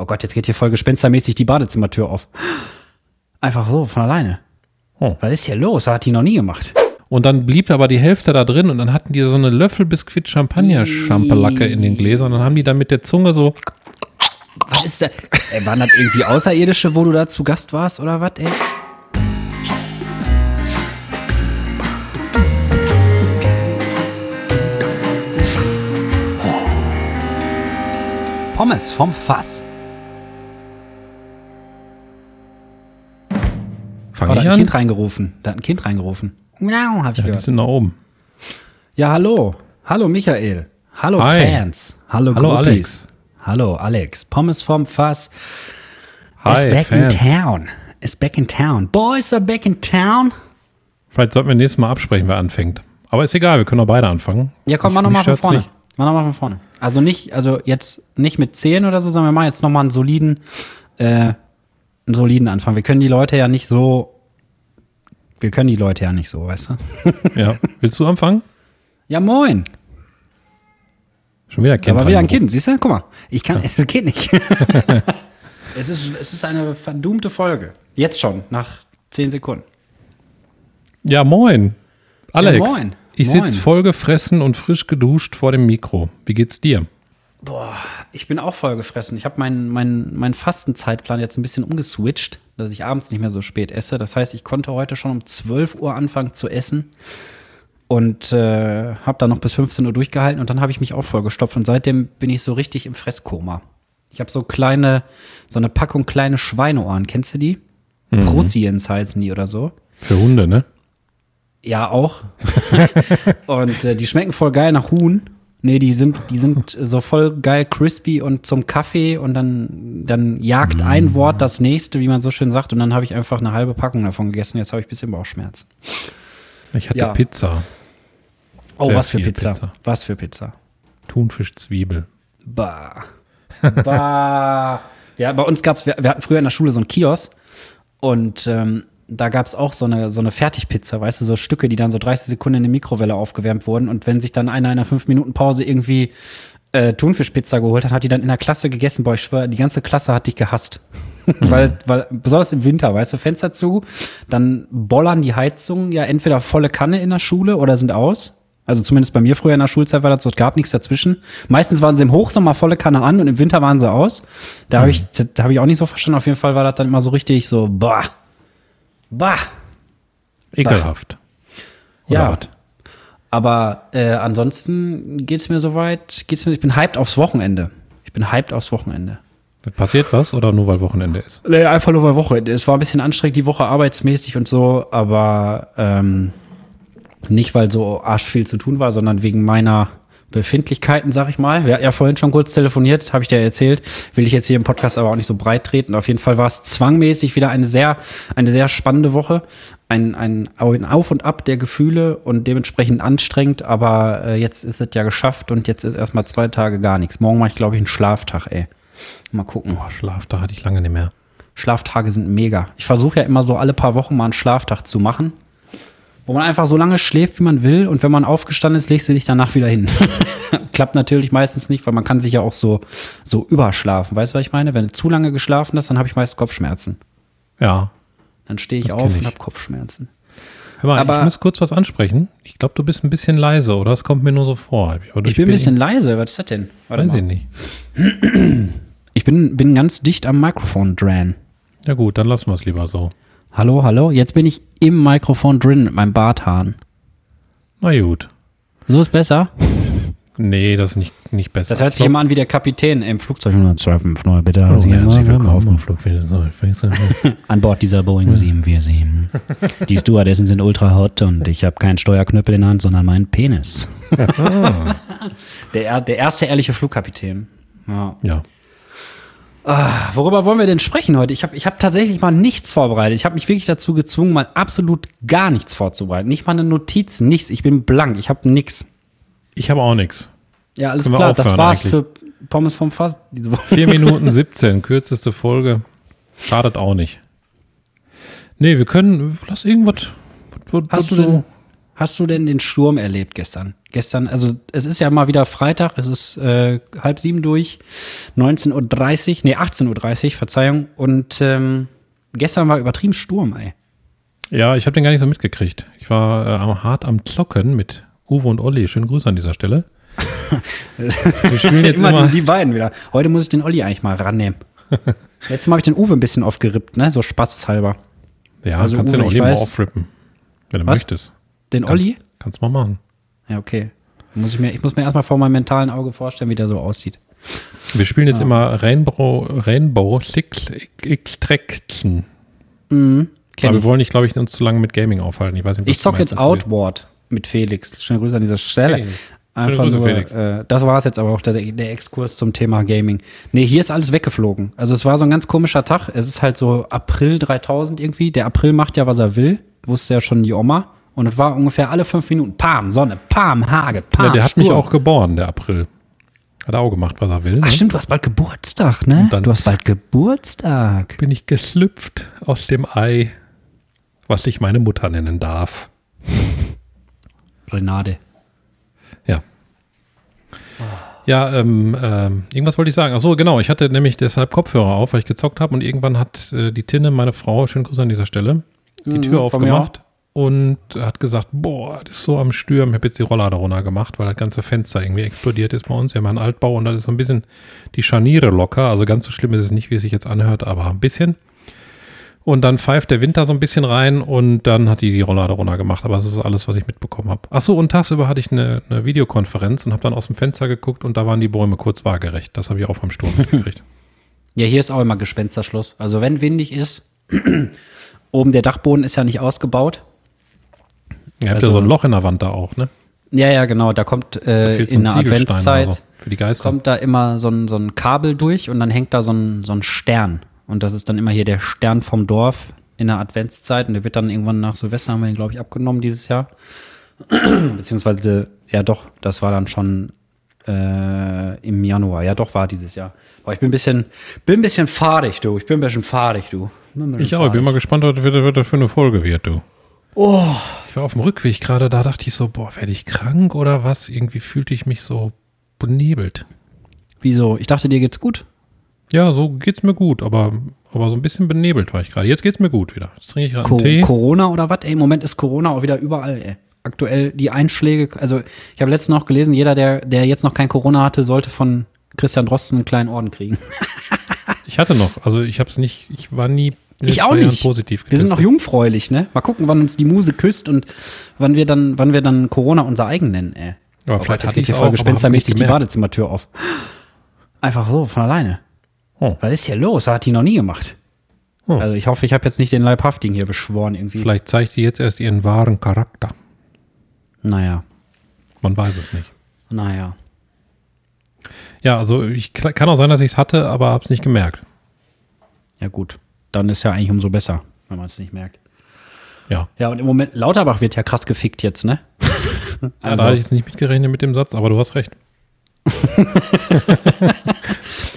Oh Gott, jetzt geht hier voll gespenstermäßig die Badezimmertür auf. Einfach so, von alleine. Oh. Was ist hier los? Das hat die noch nie gemacht. Und dann blieb aber die Hälfte da drin und dann hatten die so eine Löffel Biskuit Champagner Champelacke in den Gläsern und dann haben die dann mit der Zunge so Was ist da? Ey, waren das irgendwie Außerirdische, wo du da zu Gast warst oder was, ey? Pommes vom Fass. Fange Oh, da ich hat ein an? Kind reingerufen. Da hat ein Kind reingerufen. Miau, hab ich Ja, die gehört. sind da oben. Ja, hallo. Hallo Michael. Hallo Hi. Fans. Hallo, Hallo, Groupies. Alex. Hallo Alex. Pommes vom Fass Hi, is back Fans. in town. Is back in town. Boys are back in town. Vielleicht sollten wir nächstes Mal absprechen, wer anfängt. Aber ist egal, wir können auch beide anfangen. Ja, komm, mach nochmal von vorne. nicht. Mach nochmal von vorne. Also nicht, also jetzt nicht mit 10 oder so, sondern wir machen jetzt nochmal einen soliden, äh, einen soliden Anfang. Wir können die Leute ja nicht so, wir können die Leute ja nicht so, weißt du? Ja. Willst du anfangen? Ja, moin. Schon wieder Kind. Da war wieder ein. Kind, siehst du? Guck mal, ich kann, es geht nicht. es, ist, es ist eine verdummte Folge. Jetzt schon, nach 10 Sekunden. Ja, moin. Alex. moin. Ich sitze voll gefressen und frisch geduscht vor dem Mikro. Wie geht's dir? Boah, ich bin auch voll gefressen. Ich habe meinen mein, mein Fastenzeitplan jetzt ein bisschen umgeswitcht, dass ich abends nicht mehr so spät esse. Das heißt, ich konnte heute schon um 12 Uhr anfangen zu essen und äh, habe dann noch bis 15 Uhr durchgehalten und dann habe ich mich auch vollgestopft und seitdem bin ich so richtig im Fresskoma. Ich habe so kleine, so eine Packung kleine Schweineohren. Kennst du die? Prussiens heißen die oder so. Für Hunde, ne? Ja, auch. und äh, die schmecken voll geil nach Huhn. Nee, die sind, die sind so voll geil crispy und zum Kaffee und dann, dann jagt ein Wort das nächste, wie man so schön sagt. Und dann habe ich einfach eine halbe Packung davon gegessen. Jetzt habe ich ein bisschen Bauchschmerzen. Ich hatte Ja. Pizza. Oh, Sehr was für Pizza. Pizza. Was für Pizza. Thunfisch, Zwiebel. Bah. Bah. ja, bei uns gab's, wir, wir hatten früher in der Schule so einen Kiosk und ähm, da gab's auch so eine, so eine Fertigpizza, weißt du, so Stücke, die dann so 30 Sekunden in der Mikrowelle aufgewärmt wurden und wenn sich dann einer in einer 5-Minuten-Pause irgendwie äh, Thunfischpizza geholt hat, hat die dann in der Klasse gegessen. Boah, ich schwör, die ganze Klasse hat dich gehasst. weil, weil, besonders im Winter, weißt du, Fenster zu, dann bollern die Heizungen ja entweder volle Kanne in der Schule oder sind aus. Also zumindest bei mir früher in der Schulzeit war das so, es gab nichts dazwischen. Meistens waren sie im Hochsommer volle Kanne an und im Winter waren sie aus. Da habe ich, da, da habe ich auch nicht so verstanden. Auf jeden Fall war das dann immer so richtig so, bah, bah. Ekelhaft. Oder Ja. was? Aber äh, ansonsten geht's mir soweit, geht's mir, ich bin hyped aufs Wochenende. Ich bin hyped aufs Wochenende. Passiert was oder nur weil Wochenende ist? Nee, einfach nur bei Wochenende. Es war ein bisschen anstrengend die Woche arbeitsmäßig und so, aber ähm, nicht, weil so arsch viel zu tun war, sondern wegen meiner Befindlichkeiten, sag ich mal. Wir hatten ja vorhin schon kurz telefoniert, habe ich dir erzählt. Will ich jetzt hier im Podcast aber auch nicht so breit treten. Auf jeden Fall war es zwangmäßig wieder eine sehr, eine sehr spannende Woche. Ein, ein ein Auf und Ab der Gefühle und dementsprechend anstrengend, aber äh, jetzt ist es ja geschafft und jetzt ist erstmal zwei Tage gar nichts. Morgen mache ich, glaube ich, einen Schlaftag, ey. Mal gucken. Boah, Schlaf, da hatte ich lange nicht mehr. Schlaftage sind mega. Ich versuche ja immer so alle paar Wochen mal einen Schlaftag zu machen, wo man einfach so lange schläft, wie man will. Und wenn man aufgestanden ist, legst du dich danach wieder hin. Klappt natürlich meistens nicht, weil man kann sich ja auch so, so überschlafen. Weißt du, was ich meine? Wenn du zu lange geschlafen hast, dann habe ich meist Kopfschmerzen. Ja. Dann stehe ich auf kenn und ich. habe Kopfschmerzen. Hör mal, Aber- ich muss kurz was ansprechen. Ich glaube, du bist ein bisschen leise, oder? Das kommt mir nur so vor. Ich bin ein bisschen leise. Was ist das denn? Warte Weiß ich mal. nicht. Ich bin, bin ganz dicht am Mikrofon dran. Ja gut, dann lassen wir es lieber so. Hallo, hallo. Jetzt bin ich im Mikrofon drin mit meinem Barthahn. Na gut. So ist besser. Nee, das ist nicht, nicht besser. Das hört sich immer an wie der Kapitän im Flugzeug 125 neu, bitte. Hallo, Sie herzlich willkommen am Flugfeld. An Bord dieser Boeing 747. Die Stewardessen sind ultra hot und ich habe keinen Steuerknüppel in der Hand, sondern meinen Penis. der, er- der erste ehrliche Flugkapitän. Ja. Ja. Worüber wollen wir denn sprechen heute? Ich habe ich hab tatsächlich mal nichts vorbereitet. Ich habe mich wirklich dazu gezwungen, mal absolut gar nichts vorzubereiten. Nicht mal eine Notiz, nichts. Ich bin blank. Ich habe nichts. Ich habe auch nichts. Ja, alles Können klar. Das war's eigentlich? für Pommes vom Fass diese Woche. 4 Minuten 17, kürzeste Folge. Schadet auch nicht. Nee, wir können, lass irgendwas. Was, was Hast du so, denn, hast du denn den Sturm erlebt gestern? Gestern, also es ist ja mal wieder Freitag, es ist äh, halb sieben durch, 19.30 Uhr, nee, 18.30 Uhr, Verzeihung. Und ähm, gestern war übertrieben Sturm, ey. Ja, ich habe den gar nicht so mitgekriegt. Ich war äh, hart am Zocken mit Uwe und Olli. Schönen Grüße an dieser Stelle. Wir spielen jetzt immer, immer die, die, beiden wieder. Heute muss ich den Olli eigentlich mal rannehmen. Letztes Mal habe ich den Uwe ein bisschen aufgerippt, ne? So spaßeshalber. Ja, also kannst Uwe, den Olli mal aufrippen, wenn du Was? möchtest. Den Kann, Olli? Kannst mal machen. Ja, okay. Muss ich, mir, ich muss mir erstmal vor meinem mentalen Auge vorstellen, wie der so aussieht. Wir spielen jetzt ja. immer Rainbow, Rainbow Six Extraction. Mhm, Aber wir wollen nicht, glaube ich, uns zu lange mit Gaming aufhalten. Ich, weiß nicht, ich zock jetzt Outward mit Felix. Schöne Grüße an dieser Stelle. Hey. Einfach Grüße, nur, Felix. Äh, das war es jetzt aber auch, der, der, Exkurs zum Thema Gaming. Nee, hier ist alles weggeflogen. Also es war so ein ganz komischer Tag. Es ist halt so April 3000 irgendwie. Der April macht ja, was er will. Wusste ja schon die Oma. Und es war ungefähr alle fünf Minuten. Pam, Sonne, Pam, Hage, Pam. Ja, der hat Sturm. mich auch geboren, der April. Hat er auch gemacht, was er will. Ne? Ach stimmt, du hast bald Geburtstag, ne? du hast bald Geburtstag. Bin ich geschlüpft aus dem Ei, was ich meine Mutter nennen darf. Renade. Ja. Ja, ähm, ähm, irgendwas wollte ich sagen. Ach so, genau. Ich hatte nämlich deshalb Kopfhörer auf, weil ich gezockt habe und irgendwann hat äh, die Tinne, meine Frau, schönen Gruß an dieser Stelle, die mhm, Tür aufgemacht und hat gesagt, boah, das ist so am Stürmen. Ich habe jetzt die Rolllader runter gemacht, weil das ganze Fenster irgendwie explodiert ist bei uns. Wir haben einen Altbau und da ist so ein bisschen die Scharniere locker. Also ganz so schlimm ist es nicht, wie es sich jetzt anhört, aber ein bisschen. Und dann pfeift der Winter so ein bisschen rein und dann hat die die Rolllader runter gemacht. Aber das ist alles, was ich mitbekommen habe. Achso, und tagsüber hatte ich eine, eine Videokonferenz und habe dann aus dem Fenster geguckt und da waren die Bäume kurz waagerecht. Das habe ich auch vom Sturm mitgekriegt. Ja, hier ist auch immer Gespensterschluss. Also wenn windig ist, oben der Dachboden ist ja nicht ausgebaut. Ihr habt also, ja so ein Loch in der Wand da auch, ne? Ja, ja, genau. Da kommt äh, da in der Adventszeit so für die Geister. kommt da immer so ein, so ein Kabel durch und dann hängt da so ein, so ein Stern. Und das ist dann immer hier der Stern vom Dorf in der Adventszeit. Und der wird dann irgendwann nach Silvester, haben wir ihn, glaube ich, abgenommen dieses Jahr. Beziehungsweise, ja doch, das war dann schon äh, im Januar. Ja doch, war dieses Jahr. Aber ich bin ein bisschen, bin ein bisschen fahrig, du. Ich bin ein bisschen fahrig, du. Ich auch. Ich bin mal gespannt, was das für eine Folge wird, du. Oh. Ich war auf dem Rückweg gerade, da dachte ich so, boah, werde ich krank oder was? Irgendwie fühlte ich mich so benebelt. Wieso? Ich dachte, dir geht's gut. Ja, so geht's mir gut, aber, aber so ein bisschen benebelt war ich gerade. Jetzt geht's mir gut wieder. Jetzt trinke ich gerade Co Tee. Corona oder was? Ey, im Moment ist Corona auch wieder überall, ey. Aktuell die Einschläge, also ich habe letztens noch gelesen, jeder, der, der jetzt noch kein Corona hatte, sollte von Christian Drosten einen kleinen Orden kriegen. ich hatte noch, also ich habe es nicht, ich war nie ich auch nicht. Wir sind noch jungfräulich, ne? Mal gucken, wann uns die Muse küsst und wann wir dann, wann wir dann Corona unser eigen nennen, ey. Aber, aber vielleicht hatte ich voll gespenstermäßig die Badezimmertür auf. Einfach so, von alleine. Oh. Was ist hier los? Das hat die noch nie gemacht. Oh. Also ich hoffe, ich habe jetzt nicht den Leibhaftigen hier beschworen irgendwie. Vielleicht zeigt die jetzt erst ihren wahren Charakter. Naja. Man weiß es nicht. Naja. Ja, also ich kann auch sein, dass ich es hatte, aber habe es nicht gemerkt. Ja gut, dann ist ja eigentlich umso besser, wenn man es nicht merkt. Ja. Ja, und im Moment, Lauterbach wird ja krass gefickt jetzt, ne? also. Ja, da hatte ich jetzt nicht mitgerechnet mit dem Satz, aber du hast recht.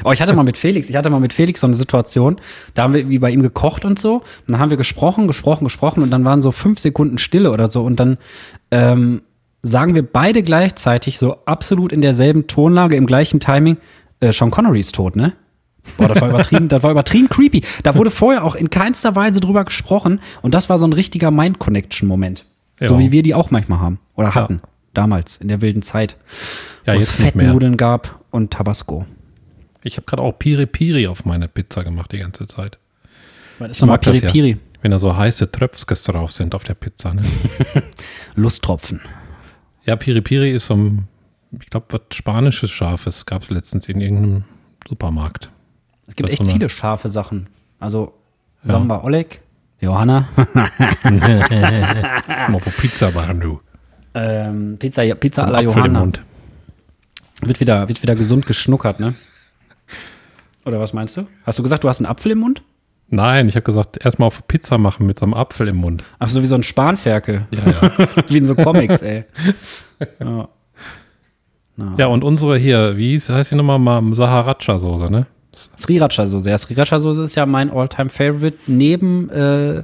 oh, ich hatte mal mit Felix, ich hatte mal mit Felix so eine Situation, da haben wir wie bei ihm gekocht und so, und dann haben wir gesprochen, gesprochen, gesprochen und dann waren so fünf Sekunden Stille oder so und dann ähm, sagen wir beide gleichzeitig so absolut in derselben Tonlage, im gleichen Timing, äh, Sean Connery ist tot, ne? Boah, das war übertrieben, das war übertrieben creepy. Da wurde vorher auch in keinster Weise drüber gesprochen und das war so ein richtiger Mind-Connection-Moment. Ja. So wie wir die auch manchmal haben oder hatten. Ja. Damals, in der wilden Zeit. Ja, jetzt es Fettnudeln gab und Tabasco. Ich habe gerade auch Piri Piri auf meine Pizza gemacht die ganze Zeit. Was ist nochmal Piri Piri? Ja, wenn da so heiße Tröpfkes drauf sind auf der Pizza. Ne? Lusttropfen. Ja, Piri Piri ist so ein, ich glaube, was spanisches Scharfes gab es letztens in irgendeinem Supermarkt. Es gibt echt so viele scharfe Sachen. Also Samba ja. Oleg, Johanna. Mal auf Pizza machen, du. Ähm, Pizza, Pizza so alla Johanna. Wird wieder, wird wieder gesund geschnuckert, ne? Oder was meinst du? Hast du gesagt, du hast einen Apfel im Mund? Nein, ich habe gesagt, erstmal auf Pizza machen mit so einem Apfel im Mund. Ach so, wie so ein Spanferkel. Ja, ja. wie in so Comics, ey. Ja. No. ja, und unsere hier, wie heißt die nochmal? Saharacha-Soße, ne? Sriracha-Soße. Ja, Sriracha-Soße ist ja mein All-Time-Favorite neben äh,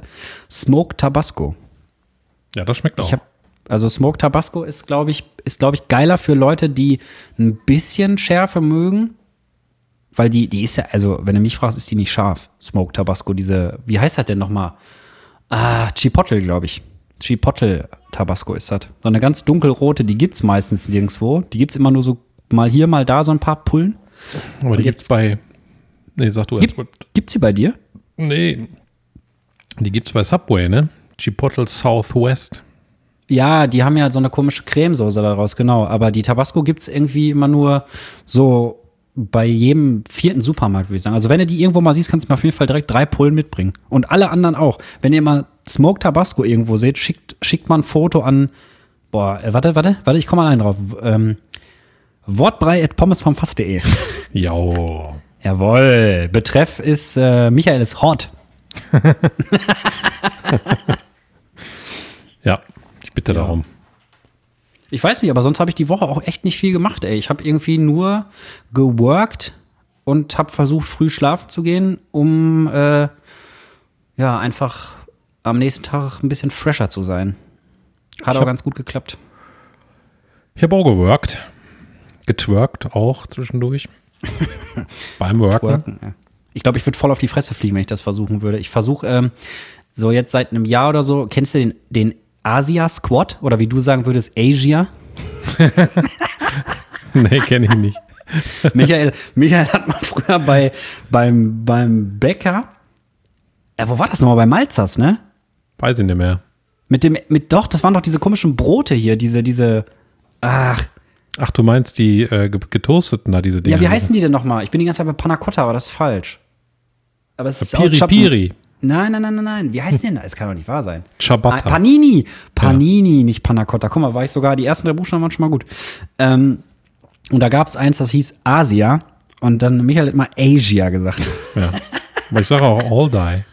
Smoked Tabasco. Ja, das schmeckt auch. Habe Also Smoke Tabasco ist, glaube ich, ist, glaube ich, geiler für Leute, die ein bisschen Schärfe mögen. Weil die, die ist ja, also, wenn du mich fragst, ist die nicht scharf. Smoke Tabasco, diese, wie heißt das denn nochmal? Ah, Chipotle, glaube ich. Chipotle Tabasco ist das. So eine ganz dunkelrote, die gibt's meistens nirgendwo. Die gibt's immer nur so mal hier, mal da, so ein paar Pullen. Aber die gibt's bei. Nee, sag du Gibt's, erst. gibt's die bei dir? Nee. Die gibt's bei Subway, ne? Chipotle Southwest. Ja, die haben ja so eine komische Cremesoße daraus, genau. Aber die Tabasco gibt's irgendwie immer nur so bei jedem vierten Supermarkt, würde ich sagen. Also wenn du die irgendwo mal siehst, kannst du mir auf jeden Fall direkt drei Pullen mitbringen. Und alle anderen auch. Wenn ihr mal Smoke Tabasco irgendwo seht, schickt, schickt mal ein Foto an. Boah, äh, warte, warte, warte, ich komme mal rein drauf. Ähm, Wortbrei at pommesvomfass.de. Ja. Jawohl. Betreff ist äh, Michael ist hot. Ja, ich bitte Ja. darum. Ich weiß nicht, aber sonst habe ich die Woche auch echt nicht viel gemacht, ey. Ich habe irgendwie nur geworkt und habe versucht, früh schlafen zu gehen, um äh, ja einfach am nächsten Tag ein bisschen fresher zu sein. Hat Ich auch ganz gut geklappt. Ich habe auch geworkt. Getwerkt auch zwischendurch. Beim Worken. Worken, ja. Ich glaube, ich würde voll auf die Fresse fliegen, wenn ich das versuchen würde. Ich versuche ähm, so jetzt seit einem Jahr oder so, kennst du den, den Asia Squad oder wie du sagen würdest, Asia? nee, kenne ich nicht. Michael, Michael hat mal früher bei, beim, beim Bäcker, ja, wo war das nochmal? Bei Malzers, ne? Weiß ich nicht mehr. Mit dem, mit, doch, das waren doch diese komischen Brote hier, diese, diese, ach, Ach, du meinst die äh, ge- getoasteten da, diese Dinger? ja, wie heißen die denn nochmal? Ich bin die ganze Zeit bei Panna Cotta, aber das ist falsch. Aber es ist Piri Chap- Piri. Nein, nein, nein, nein, nein. Wie heißt die denn das? Es kann doch nicht wahr sein. Ah, Ciabatta. Panini. Panini, nicht Panna Cotta. Guck mal, war ich sogar, die ersten drei Buchstaben waren schon mal gut. Ähm, und da gab es eins, das hieß Asia. Und dann Michael hat mal Asia gesagt. Ja. Aber ich sage auch All Die.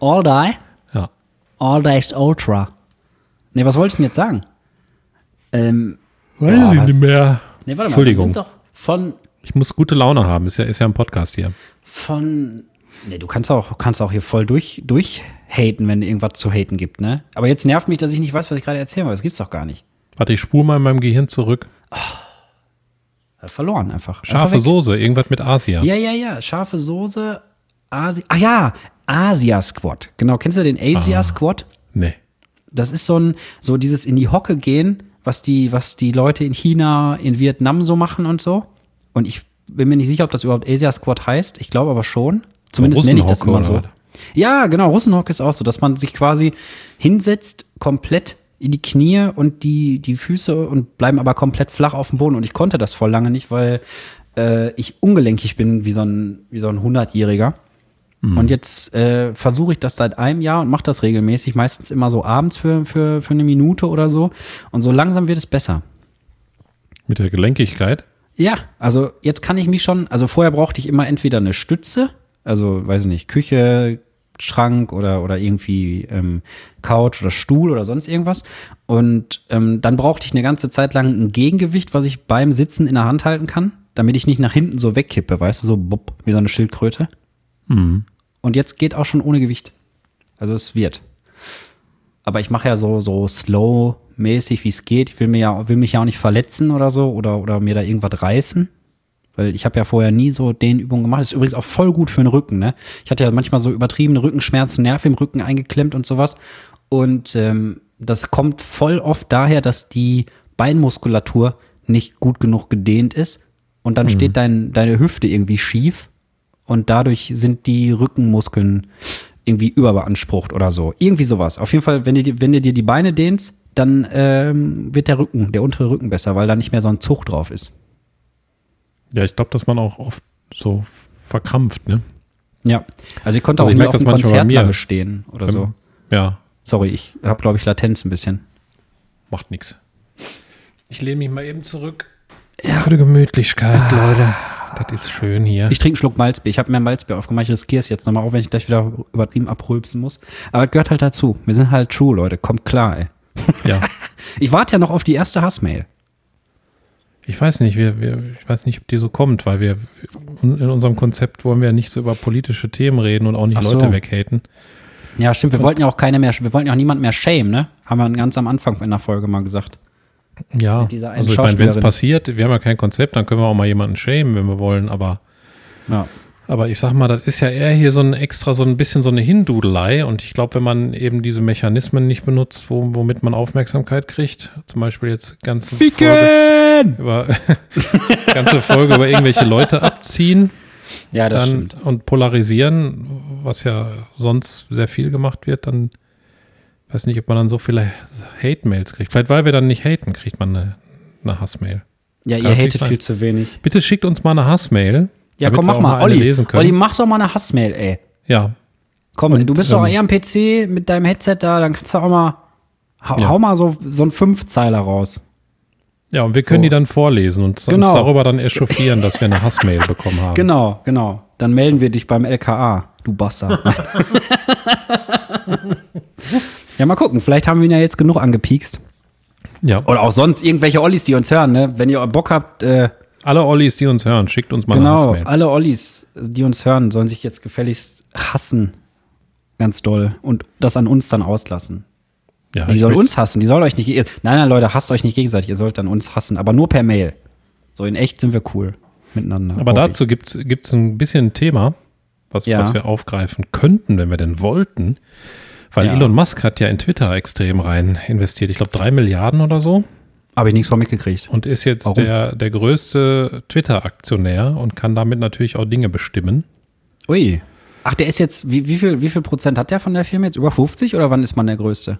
All die. Ja. All Days Ultra. Nee, was wollte ich denn jetzt sagen? Ähm, Weiß Boah, ich nicht mehr. nee, warte mal. Entschuldigung. Wir sind doch von, Ich muss gute Laune haben. Ist ja, ist ja ein Podcast hier. von, nee, du kannst auch, kannst auch hier voll durch, durchhaten, wenn irgendwas zu haten gibt, ne? Aber jetzt nervt mich, dass ich nicht weiß, was ich gerade erzählen will. Das gibt's doch gar nicht. Warte, ich spule mal in meinem Gehirn zurück. Hat verloren einfach. einfach Scharfe weg. Soße, irgendwas mit Asia. Ja, ja, ja. Scharfe Soße, Asi Ah ja, Asia Squad. Genau, kennst du den Asia Squad? Nee. Das ist so ein, so dieses in die Hocke gehen, was die, was die Leute in China, in Vietnam so machen und so. Und ich bin mir nicht sicher, ob das überhaupt Asia Squad heißt. Ich glaube aber schon. Zumindest nenne ich das immer so. oder Ja, genau. Russenhocke ist auch so, dass man sich quasi hinsetzt, komplett in die Knie und die, die Füße und bleiben aber komplett flach auf dem Boden. Und ich konnte das voll lange nicht, weil äh, ich ungelenkig bin wie so ein, wie so ein 100-Jähriger. Und jetzt äh, versuche ich das seit einem Jahr und mache das regelmäßig, meistens immer so abends für, für, für eine Minute oder so. Und so langsam wird es besser. Mit der Gelenkigkeit. Ja, also jetzt kann ich mich schon, also vorher brauchte ich immer entweder eine Stütze, also weiß ich nicht, Küche, Schrank oder, oder irgendwie ähm, Couch oder Stuhl oder sonst irgendwas. Und ähm, dann brauchte ich eine ganze Zeit lang ein Gegengewicht, was ich beim Sitzen in der Hand halten kann, damit ich nicht nach hinten so wegkippe, weißt du, so bupp, wie so eine Schildkröte. Und jetzt geht auch schon ohne Gewicht. Also es wird. Aber ich mache ja so, so slow-mäßig, wie es geht. Ich will, mir ja, will mich ja auch nicht verletzen oder so oder, oder mir da irgendwas reißen. Weil ich habe ja vorher nie so den Übungen gemacht. Das ist übrigens auch voll gut für den Rücken, ne? Ich hatte ja manchmal so übertriebene Rückenschmerzen, Nerv im Rücken eingeklemmt und sowas. Und ähm, das kommt voll oft daher, dass die Beinmuskulatur nicht gut genug gedehnt ist. Und dann steht dein, deine Hüfte irgendwie schief. Und dadurch sind die Rückenmuskeln irgendwie überbeansprucht oder so. Irgendwie sowas. Auf jeden Fall, wenn du, dir- wenn du dir die Beine dehnst, dann ähm, wird der Rücken, der untere Rücken besser, weil da nicht mehr so ein Zug drauf ist. Ja, ich glaube, dass man auch oft so verkrampft, ne? Ja. Also ich konnte Also auch ich nie auf das dem Konzert lange stehen oder so. Ja, Sorry, ich habe, glaube ich, Latenz ein bisschen. macht nichts. Ich lehne mich mal eben zurück. Für die Gemütlichkeit, Leute. Das ist schön hier. Ich trinke einen Schluck Malzbier. Ich habe mir Malzbier aufgemacht. Ich riskiere es jetzt nochmal, auch wenn ich gleich wieder übertrieben abrülpsen muss. Aber es gehört halt dazu. Wir sind halt true, Leute. Kommt klar, ey. ja. Ich warte ja noch auf die erste Hassmail. Ich weiß nicht, wir, wir, ich weiß nicht, ob die so kommt, weil wir in unserem Konzept wollen wir ja nicht so über politische Themen reden und auch nicht so. Leute weghaten. Ja, stimmt. Wir wollten ja auch keine mehr, wir wollten ja auch niemand mehr shame, ne? Haben wir ganz am Anfang in der Folge mal gesagt. Ja, also ich meine, wenn es passiert, wir haben ja kein Konzept, dann können wir auch mal jemanden schämen, wenn wir wollen, aber Ja. Aber ich sag mal, das ist ja eher hier so ein extra, so ein bisschen so eine Hindudelei. Und ich glaube, wenn man eben diese Mechanismen nicht benutzt, wo, womit man Aufmerksamkeit kriegt, zum Beispiel jetzt ganze Folge Ficken! über ganze Folge über irgendwelche Leute abziehen Ja, das dann, stimmt. und polarisieren, was ja sonst sehr viel gemacht wird, dann weiß nicht, ob man dann so viele Hate-Mails kriegt. Vielleicht weil wir dann nicht haten, kriegt man eine, eine Hassmail. Ja, ihr Kann natürlich hatet sein. viel zu wenig. Bitte schickt uns mal eine Hassmail. Ja, komm, mach mal. Olli, lesen können. Olli, mach doch mal eine Hassmail, ey. ja, Komm, Und, du bist doch ähm, eher am PC mit deinem Headset da, dann kannst du auch mal, hau, Ja. hau mal so, so einen Fünfzeiler raus. Ja, und wir können So. die dann vorlesen und uns Genau. darüber dann echauffieren, dass wir eine Hassmail bekommen haben. Genau, genau. Dann melden wir dich beim LKA, du Bastard. ja, mal gucken. Vielleicht haben wir ihn ja jetzt genug angepiekst. Ja. Oder auch sonst irgendwelche Ollis, die uns hören, ne? Wenn ihr Bock habt, äh, Alle Ollis, die uns hören, schickt uns mal eine genau, alle Ollis, die uns hören, sollen sich jetzt gefälligst hassen. Ganz doll. Und das an uns dann auslassen. Ja, die sollen uns hassen. Die sollen euch nicht. Nein, nein, Leute, hasst euch nicht gegenseitig. Ihr sollt dann uns hassen. Aber nur per Mail. So in echt sind wir cool miteinander. aber dazu gibt es ein bisschen ein Thema, was, Ja. was wir aufgreifen könnten, wenn wir denn wollten. Weil Ja. Elon Musk hat ja in Twitter extrem rein investiert. Ich glaube, drei Milliarden oder so. Habe ich nichts von mitgekriegt. Und ist jetzt Warum? der, der größte Twitter-Aktionär und kann damit natürlich auch Dinge bestimmen. Ui. Ach, der ist jetzt. Wie, wie, viel, wie viel Prozent hat der von der Firma jetzt? Über 50 oder wann ist man der Größte?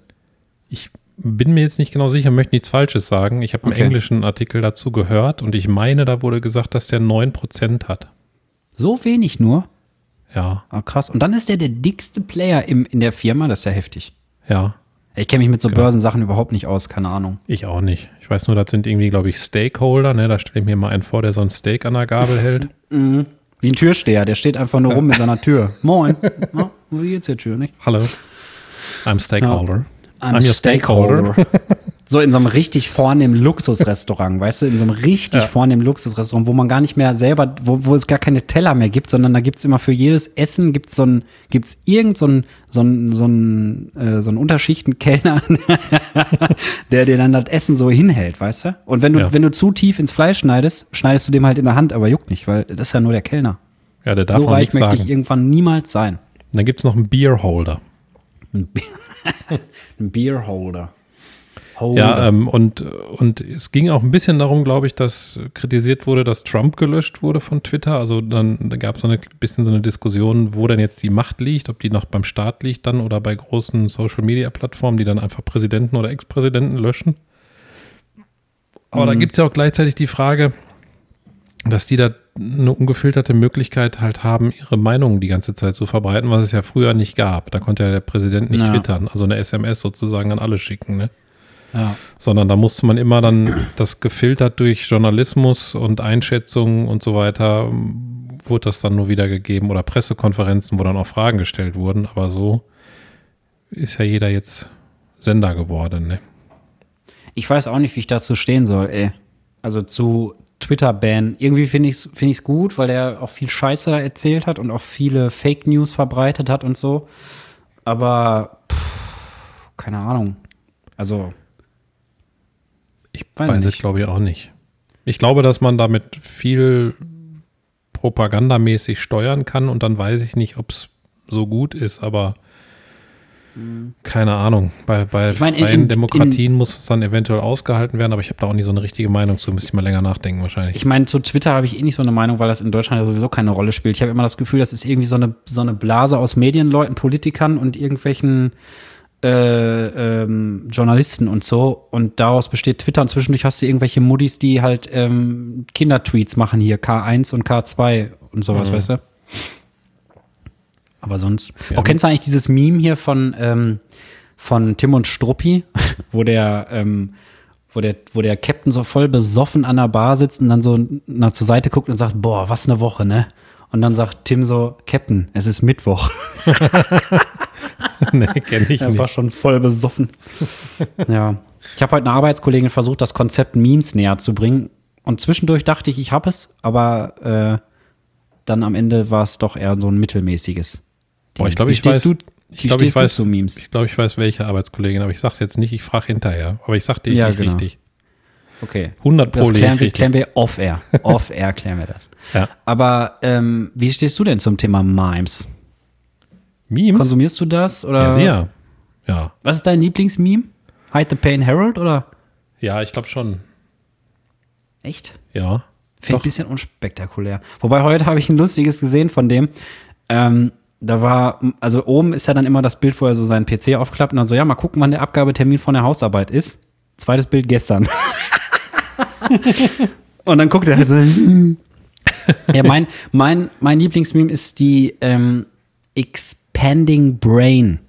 Ich bin mir jetzt nicht genau sicher, möchte nichts Falsches sagen. Ich habe einen Okay. englischen Artikel dazu gehört und ich meine, da wurde gesagt, dass der 9% hat. So wenig nur? Ja, Ah, krass. Und dann ist der der dickste Player im, in der Firma. Das ist ja heftig. ja, Ich kenne mich mit so Genau. Börsensachen überhaupt nicht aus. Keine Ahnung. ich auch nicht. Ich weiß nur, das sind irgendwie, glaube ich, Stakeholder. Ne? Da stelle ich mir mal einen vor, der so ein Steak an der Gabel hält. Wie ein Türsteher. Der steht einfach nur rum mit seiner Tür. Moin. Na, wie geht's der Tür, nicht? Hallo. I'm Stakeholder. I'm Stakeholder. So in so einem richtig vornehmen Luxusrestaurant, weißt du, in so einem richtig Ja. vornehmen Luxusrestaurant, wo man gar nicht mehr selber, wo, wo es gar keine Teller mehr gibt, sondern da gibt's immer für jedes Essen gibt's so ein, gibt's irgend so ein, so ein, so ein, äh, so ein Unterschichtenkellner, der dir dann das Essen so hinhält, weißt du? Und wenn du, Ja. wenn du zu tief ins Fleisch schneidest, schneidest du dem halt in der Hand, aber juckt nicht, weil das ist ja nur der Kellner. Ja, der darf so reich möchte ich sagen. irgendwann niemals sein. Dann gibt es noch einen Beerholder. Ein, Be ein Beerholder. Holder. Ja, ähm, und, und es ging auch ein bisschen darum, glaube ich, dass kritisiert wurde, dass Trump gelöscht wurde von Twitter. Also dann da gab es so ein bisschen so eine Diskussion, wo denn jetzt die Macht liegt, ob die noch beim Staat liegt dann oder bei großen Social-Media-Plattformen, die dann einfach Präsidenten oder Ex-Präsidenten löschen. Aber da gibt es ja auch gleichzeitig die Frage, dass die da eine ungefilterte Möglichkeit halt haben, ihre Meinungen die ganze Zeit zu verbreiten, was es ja früher nicht gab. Da konnte ja der Präsident nicht Ja. twittern, also eine SMS sozusagen an alle schicken, ne? Ja. sondern da musste man immer dann das gefiltert durch Journalismus und Einschätzungen und so weiter, wurde das dann nur wiedergegeben oder Pressekonferenzen, wo dann auch Fragen gestellt wurden, aber so ist ja jeder jetzt Sender geworden. Ne? Ich weiß auch nicht, wie ich dazu stehen soll, ey. Also zu Twitter-Ban. Irgendwie finde ich es find ich's gut, weil er auch viel Scheiße erzählt hat und auch viele Fake News verbreitet hat und so. Aber, pff, keine Ahnung. Also, Ich Weiß weiß, es, nicht. glaube ich, auch nicht. Ich glaube, dass man damit viel propagandamäßig steuern kann und dann weiß ich nicht, ob es so gut ist, aber keine Ahnung. Bei, bei Ich meine, in- freien in- Demokratien muss es dann eventuell ausgehalten werden, aber ich habe da auch nicht so eine richtige Meinung zu. Müsste ich mal länger nachdenken wahrscheinlich. ich meine, zu Twitter habe ich eh nicht so eine Meinung, weil das in Deutschland ja sowieso keine Rolle spielt. Ich habe immer das Gefühl, das ist irgendwie so eine, so eine Blase aus Medienleuten, Politikern und irgendwelchen äh, ähm, Journalisten und so. Und daraus besteht Twitter. Und zwischendurch hast du irgendwelche Muddis, die halt ähm, Kindertweets machen hier, K1 und K2 und sowas, weißt du? Aber sonst. Ja. Oh, kennst du eigentlich dieses Meme hier von, ähm, von Tim und Struppi, wo der, ähm, wo der, wo der Captain so voll besoffen an der Bar sitzt und dann so na, zur Seite guckt und sagt, boah, was eine Woche, ne? Und dann sagt Tim so, Captain, es ist Mittwoch. nee, kenne ich Er war nicht. schon voll besoffen. ja. Ich habe heute eine Arbeitskollegin versucht, das Konzept Memes näher zu bringen. Und zwischendurch dachte ich, ich habe es, aber äh, dann am Ende war es doch eher so ein mittelmäßiges. Boah, ich glaube, Wie ich weiß, stehst du? Ich Wie glaube, ich stehst du weiß, zu Memes? ich glaube, ich weiß, welche Arbeitskollegin, aber ich sag's jetzt nicht, ich frage hinterher. Aber ich sag dich Ja, nicht genau. richtig. Okay. 100 Pro Das klären wir, richtig. klären wir off-air. Off-air klären wir das. Ja. Aber ähm, wie stehst du denn zum Thema Memes? Memes? Konsumierst du das? Oder Ja, sehr. Ja. Was ist dein Lieblingsmeme? Hide the Pain Harold oder? Ja, ich glaube schon. Echt? Ja. Finde ich ein bisschen unspektakulär. Wobei heute habe ich ein lustiges gesehen von dem. Ähm, da war, also oben ist ja dann immer das Bild, wo er so seinen PC aufklappt und dann so, ja, mal gucken, wann der Abgabetermin von der Hausarbeit ist. Zweites Bild gestern. und dann guckt er halt so. ja, mein, mein, mein Lieblingsmeme ist die ähm, Expanding Brain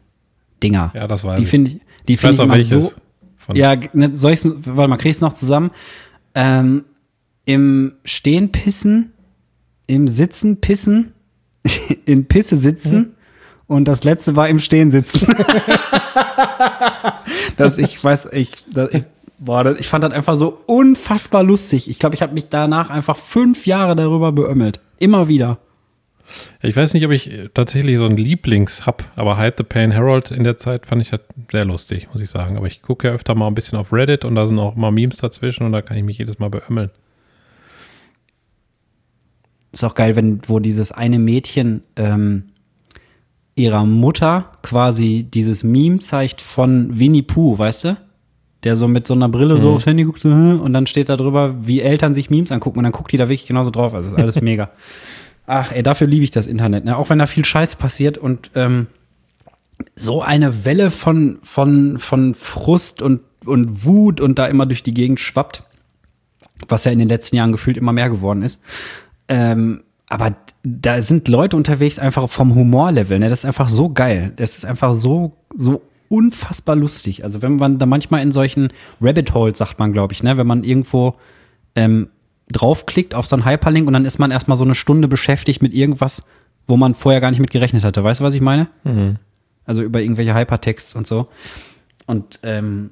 Dinger. Ja, das weiß die ich. finde ich, die Ich finde ich immer welches. so, Von, ja, ne, soll ich's, warte mal, krieg ich's noch zusammen? Ähm, Im Stehen pissen, im Sitzen pissen, in Pisse sitzen und das letzte war im Stehen sitzen. das, ich weiß, ich, das, ich, boah, ich fand das einfach so unfassbar lustig. Ich glaube, ich habe mich danach einfach fünf Jahre darüber beömmelt. Immer wieder. Ich weiß nicht, ob ich tatsächlich so einen Lieblings hab, aber Hide the Pain Herald in der Zeit fand ich halt sehr lustig, muss ich sagen. Aber ich gucke ja öfter mal ein bisschen auf Reddit und da sind auch mal Memes dazwischen und da kann ich mich jedes Mal beömmeln. Ist auch geil, wenn, wo dieses eine Mädchen ähm, ihrer Mutter quasi dieses Meme zeigt von Winnie Pooh, weißt du? Der so mit so einer Brille so aufs Handy guckt und dann steht da drüber, wie Eltern sich Memes angucken und dann guckt die da wirklich genauso drauf. Also ist alles mega. Ach, ey, dafür liebe ich das Internet. Ne? Auch wenn da viel Scheiße passiert und ähm, so eine Welle von, von, von Frust und, und Wut und da immer durch die Gegend schwappt, was ja in den letzten Jahren gefühlt immer mehr geworden ist. Ähm, aber da sind Leute unterwegs einfach vom Humorlevel, ne? Das ist einfach so geil. Das ist einfach so, so unfassbar lustig. Also wenn man da manchmal in solchen Rabbit Holes, sagt man, glaube ich, ne? Wenn man irgendwo ähm, draufklickt auf so einen Hyperlink und dann ist man erstmal so eine Stunde beschäftigt mit irgendwas, wo man vorher gar nicht mit gerechnet hatte. Weißt du, was ich meine? Also über irgendwelche Hypertexts und so. Und ähm,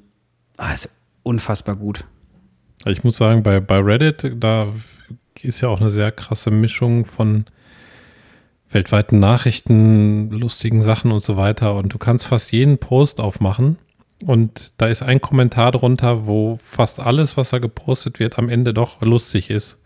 ah, ist unfassbar gut. Ich muss sagen, bei, bei Reddit, da ist ja auch eine sehr krasse Mischung von weltweiten Nachrichten, lustigen Sachen und so weiter. Und du kannst fast jeden Post aufmachen. Und da ist ein Kommentar drunter, wo fast alles, was da gepostet wird, am Ende doch lustig ist.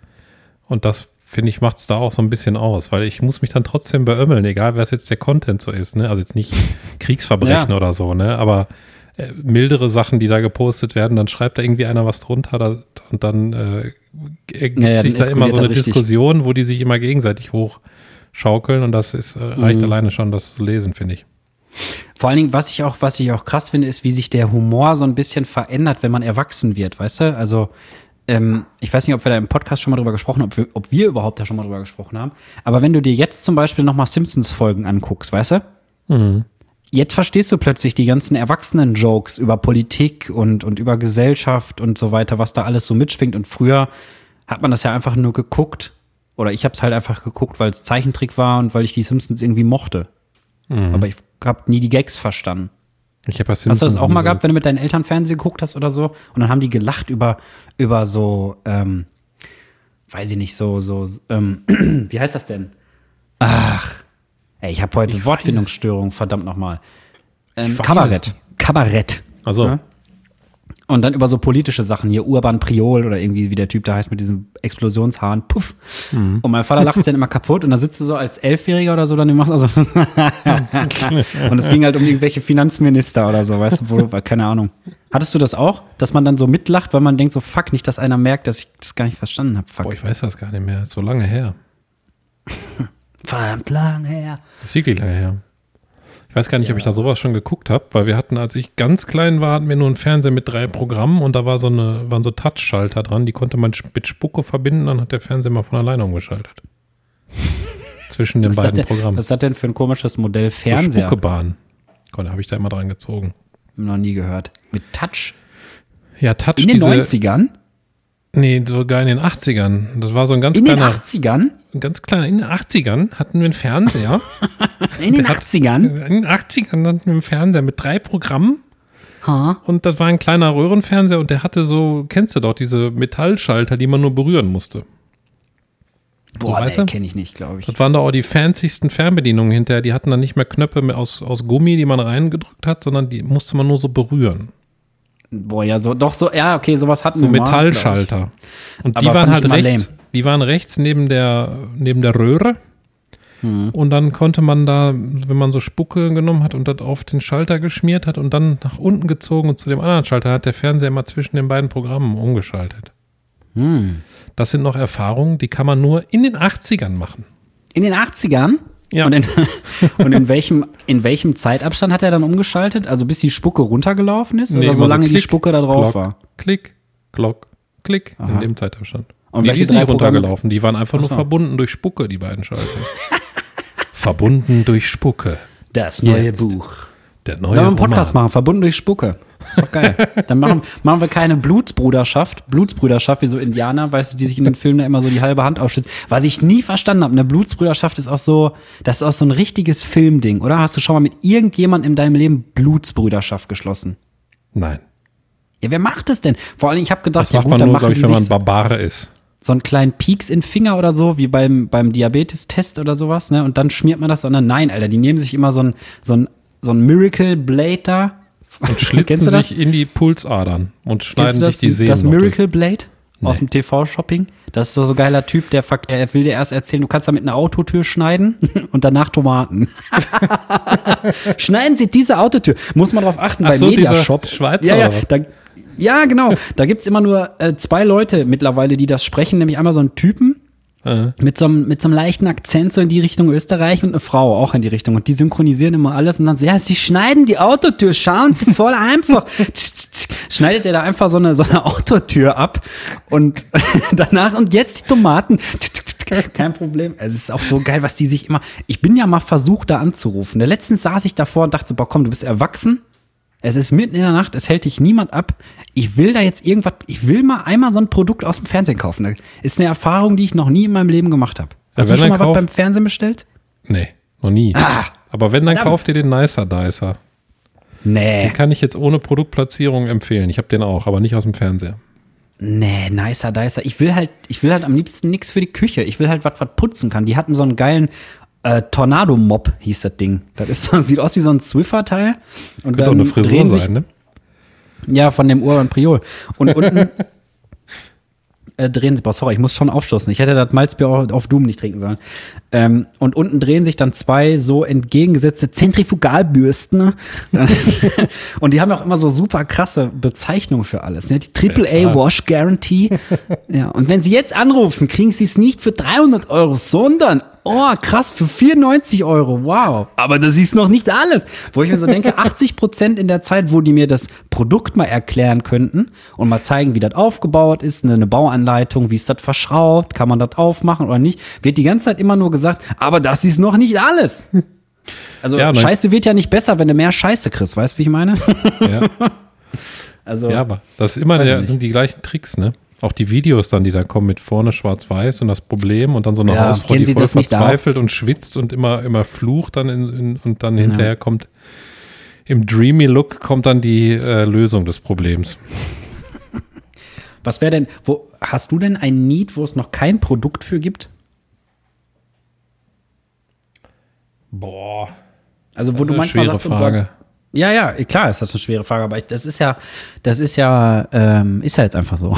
Und das, finde ich, macht es da auch so ein bisschen aus, weil ich muss mich dann trotzdem beömmeln, egal was jetzt der Content so ist. Ne? Also jetzt nicht Kriegsverbrechen Ja. oder so, ne? aber äh, mildere Sachen, die da gepostet werden, dann schreibt da irgendwie einer was drunter da, und dann äh, ergibt Ja, ja, sich da immer so eine. Diskussion, wo die sich immer gegenseitig hochschaukeln und das ist, äh, reicht Mhm. alleine schon, das zu lesen, finde ich. Vor allen Dingen, was ich auch, was ich auch krass finde, ist, wie sich der Humor so ein bisschen verändert, wenn man erwachsen wird, weißt du? Also, ähm, ich weiß nicht, ob wir da im Podcast schon mal drüber gesprochen haben, ob wir, ob wir überhaupt da schon mal drüber gesprochen haben. Aber wenn du dir jetzt zum Beispiel nochmal Simpsons-Folgen anguckst, weißt du? Mhm. Jetzt verstehst du plötzlich die ganzen Erwachsenen-Jokes über Politik und, und über Gesellschaft und so weiter, was da alles so mitschwingt. Und früher hat man das ja einfach nur geguckt. Oder ich habe es halt einfach geguckt, weil es Zeichentrick war und weil ich die Simpsons irgendwie mochte. Aber ich habe nie die Gags verstanden. Ich habe Hast du das auch mal gehabt, wenn du mit deinen Eltern Fernsehen geguckt hast oder so? Und dann haben die gelacht über, über so, ähm, weiß ich nicht, so, so, ähm, wie heißt das denn? Ach, ey, ich habe heute Ich Wortfindungsstörung, verdammt nochmal. Ähm, weiß Kabarett. Kabarett. Also, Ja? Und dann über so politische Sachen, hier Urban Priol oder irgendwie, wie der Typ da heißt, mit diesem Explosionshahn, puff. Mhm. Und mein Vater lacht sich dann immer kaputt und da sitzt du so als Elfjähriger oder so, dann machst also. und es ging halt um irgendwelche Finanzminister oder so, weißt du, wo, keine Ahnung. Hattest du das auch, dass man dann so mitlacht, weil man denkt so, fuck, nicht, dass einer merkt, dass ich das gar nicht verstanden habe. Fuck. boah, ich weiß das gar nicht mehr, ist so lange her. Verdammt lang her. Das ist wirklich lange her. Ich weiß gar nicht, ob ich da sowas schon geguckt habe, weil wir hatten, als ich ganz klein war, hatten wir nur einen Fernseher mit drei Programmen und da war so eine, waren so Touchschalter dran, die konnte man mit Spucke verbinden, dann hat der Fernseher mal von alleine umgeschaltet. Zwischen den Was beiden denn, Programmen. was ist das denn für ein komisches Modell So Fernseher? Spuckebahn. Da habe ich da immer dran gezogen. Noch nie gehört. Mit Touch? Ja, Touch In den diese, 90ern? Nee, sogar in den 80ern. Das war so ein ganz In den kleiner, 80ern? Ganz kleiner, in den 80ern hatten wir einen Fernseher. In den Der hat- 80ern? in den 80ern hatten wir einen Fernseher mit drei Programmen. Ha? Und das war ein kleiner Röhrenfernseher und der hatte so, kennst du doch, diese Metallschalter, die man nur berühren musste. Boah, du? kenne ich nicht, glaube ich. Das waren da auch die fancysten Fernbedienungen hinterher. Die hatten dann nicht mehr Knöpfe aus, aus Gummi, die man reingedrückt hat, sondern die musste man nur so berühren. Boah, ja, so, doch so, ja, okay, sowas hatten So wir glaub Metallschalter. Und Aber die waren halt rechts, die waren rechts neben der, neben der Röhre. Mhm. Und dann konnte man da, wenn man so Spucke genommen hat und das auf den Schalter geschmiert hat und dann nach unten gezogen und zu dem anderen Schalter hat der Fernseher immer zwischen den beiden Programmen umgeschaltet. ich. Hm. Das sind noch Erfahrungen, die kann man nur in den 80ern machen. In den 80ern? Ja. Und, in, und in, welchem, in welchem Zeitabstand hat er dann umgeschaltet? Also bis die Spucke runtergelaufen ist? Nee, oder immer so solange die Spucke da drauf Glock, war? Klick, Glock, Klick in Aha. dem Zeitabstand. Und nee, die sind nicht runtergelaufen, die waren einfach nur so. verbunden durch Spucke, die beiden Schalter. verbunden durch Spucke. Das neue Jetzt. Buch. Der neue wir einen Podcast Roman. machen, verbunden durch Spucke. Ist doch geil. Dann machen, machen wir keine Blutsbruderschaft, Blutsbrüderschaft wie so Indianer, weißt du, die sich in den Filmen da immer so die halbe Hand aufschützen. Was ich nie verstanden habe, eine Blutsbrüderschaft ist auch so, das ist auch so ein richtiges Filmding, oder? Hast du schon mal mit irgendjemandem in deinem Leben Blutsbrüderschaft geschlossen? Nein, Ja, wer macht das denn? Vor allem, ich habe gedacht, das ja macht gut, man nur, machen glaube ich, wenn man Barbare ist. so einen kleinen Pieks in den Finger oder so, wie beim, beim Diabetes-Test oder sowas, ne? Und dann schmiert man das, sondern nein, Alter, die nehmen sich immer so ein, so ein, so ein Miracle Blade da. Und schlitzen sich in die Pulsadern und schneiden das, sich die Sehnen das. Miracle Blade aus Nee. dem TV-Shopping? Das ist so so ein geiler Typ, der, der will dir erst erzählen, du kannst damit eine Autotür schneiden und danach Tomaten. Schneiden Sie diese Autotür. Muss man darauf achten Ach bei so, dieser Mediashop. Schweizer ja, ja, da, ja, genau. Da gibt's immer nur äh, zwei Leute mittlerweile, die das sprechen, nämlich einmal so einen Typen, Äh, mit so, einem, mit so einem leichten Akzent so in die Richtung Österreich und eine Frau auch in die Richtung. Und die synchronisieren immer alles und dann so, ja, sie schneiden die Autotür, schauen Sie voll einfach. Schneidet er da einfach so eine, so eine Autotür ab und danach und jetzt die Tomaten. Kein Problem. Es ist auch so geil, was die sich immer. Ich bin ja mal versucht, da anzurufen. Letztens saß ich davor und dachte so, boah, komm, du bist erwachsen. Es ist mitten in der Nacht, es hält dich niemand ab. Ich will da jetzt irgendwas, ich will mal einmal so ein Produkt aus dem Fernsehen kaufen. Das ist eine Erfahrung, die ich noch nie in meinem Leben gemacht habe. Hast wenn du schon mal was beim Fernsehen bestellt? nee, noch nie. Ah, Aber wenn, dann verdammt. kauft ihr den Nicer Dicer. Nee. Den kann ich jetzt ohne Produktplatzierung empfehlen. Ich habe den auch, aber nicht aus dem Fernseher. Nee, nicer, dicer. Ich will halt, ich will halt am liebsten nichts für die Küche. Ich will halt was, was putzen kann. Die hatten so einen geilen äh, Tornado-Mob, hieß das Ding. Das ist so, sieht aus wie so ein Swiffer-Teil. Und Könnte auch eine Frisur sich, sein, ne? Ja, von dem Urban Priol. Und unten äh, drehen sie, boah, sorry, ich muss schon aufstoßen. Ich hätte das Malzbier auch auf Doom nicht trinken sollen. Ähm, und unten drehen sich dann zwei so entgegengesetzte Zentrifugalbürsten. und die haben auch immer so super krasse Bezeichnungen für alles. Ne? Die AAA. Wash Guarantee. ja, und wenn sie jetzt anrufen, kriegen sie es nicht für 300 Euro, sondern, oh, krass, für 94 Euro. Wow. Aber das ist noch nicht alles. Wo ich mir so denke, 80 Prozent in der Zeit, wo die mir das Produkt mal erklären könnten und mal zeigen, wie das aufgebaut ist, eine, eine Bauanleitung, wie ist das verschraubt, kann man das aufmachen oder nicht, wird die ganze Zeit immer nur gesagt, aber das ist noch nicht alles. Also Ja, Scheiße wird ja nicht besser, wenn du mehr Scheiße kriegst, weißt du, wie ich meine? Ja, Also ja aber das ist immer der, sind die gleichen Tricks, ne? Auch die Videos dann, die da kommen mit vorne schwarz-weiß und das Problem und dann so eine Ja, Hausfrau, die Sie voll verzweifelt und schwitzt und immer, immer flucht dann in, in, und dann hinterher kommt im Dreamy Look kommt dann die äh, Lösung des Problems. Was wäre denn, wo, hast du denn ein Need, wo es noch kein Produkt für gibt? Boah. Also wo du eine manchmal schwere sagst, oh Frage. Ja, ja, klar ist das eine schwere Frage, aber ich, das ist ja, das ist ja, ähm, ist ja jetzt einfach so.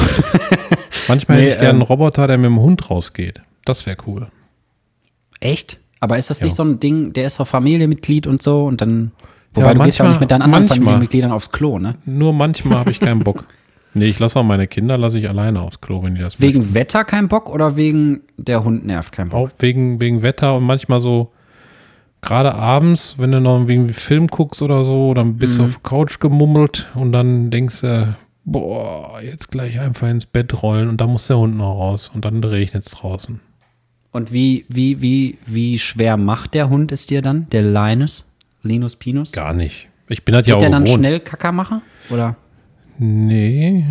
Manchmal Nee, hätte ich gerne ähm, einen Roboter, der mit dem Hund rausgeht. Das wäre cool. Echt? Aber ist das Ja. nicht so ein Ding, der ist doch Familienmitglied und so und dann, Ja, wobei du gehst ja auch nicht mit deinen anderen manchmal. Familienmitgliedern aufs Klo, ne? Nur manchmal habe ich keinen Bock. Nee, ich lasse auch meine Kinder, lasse ich alleine aufs Klo, wenn die das möchten. Wegen Wetter kein Bock oder wegen der Hund nervt kein Bock? Auch wegen, wegen Wetter und manchmal so, gerade abends, wenn du noch irgendwie einen Film guckst oder so, dann bist Mhm. du auf der Couch gemummelt und dann denkst du, boah, jetzt gleich einfach ins Bett rollen und da muss der Hund noch raus und dann regnet es draußen. Und wie, wie, wie, wie schwer macht der Hund es dir dann? Der Linus? Linus Pinus? Gar nicht. Ich bin halt ja Wird auch der dann gewohnt. schnell Kacker machen? Oder? Nee,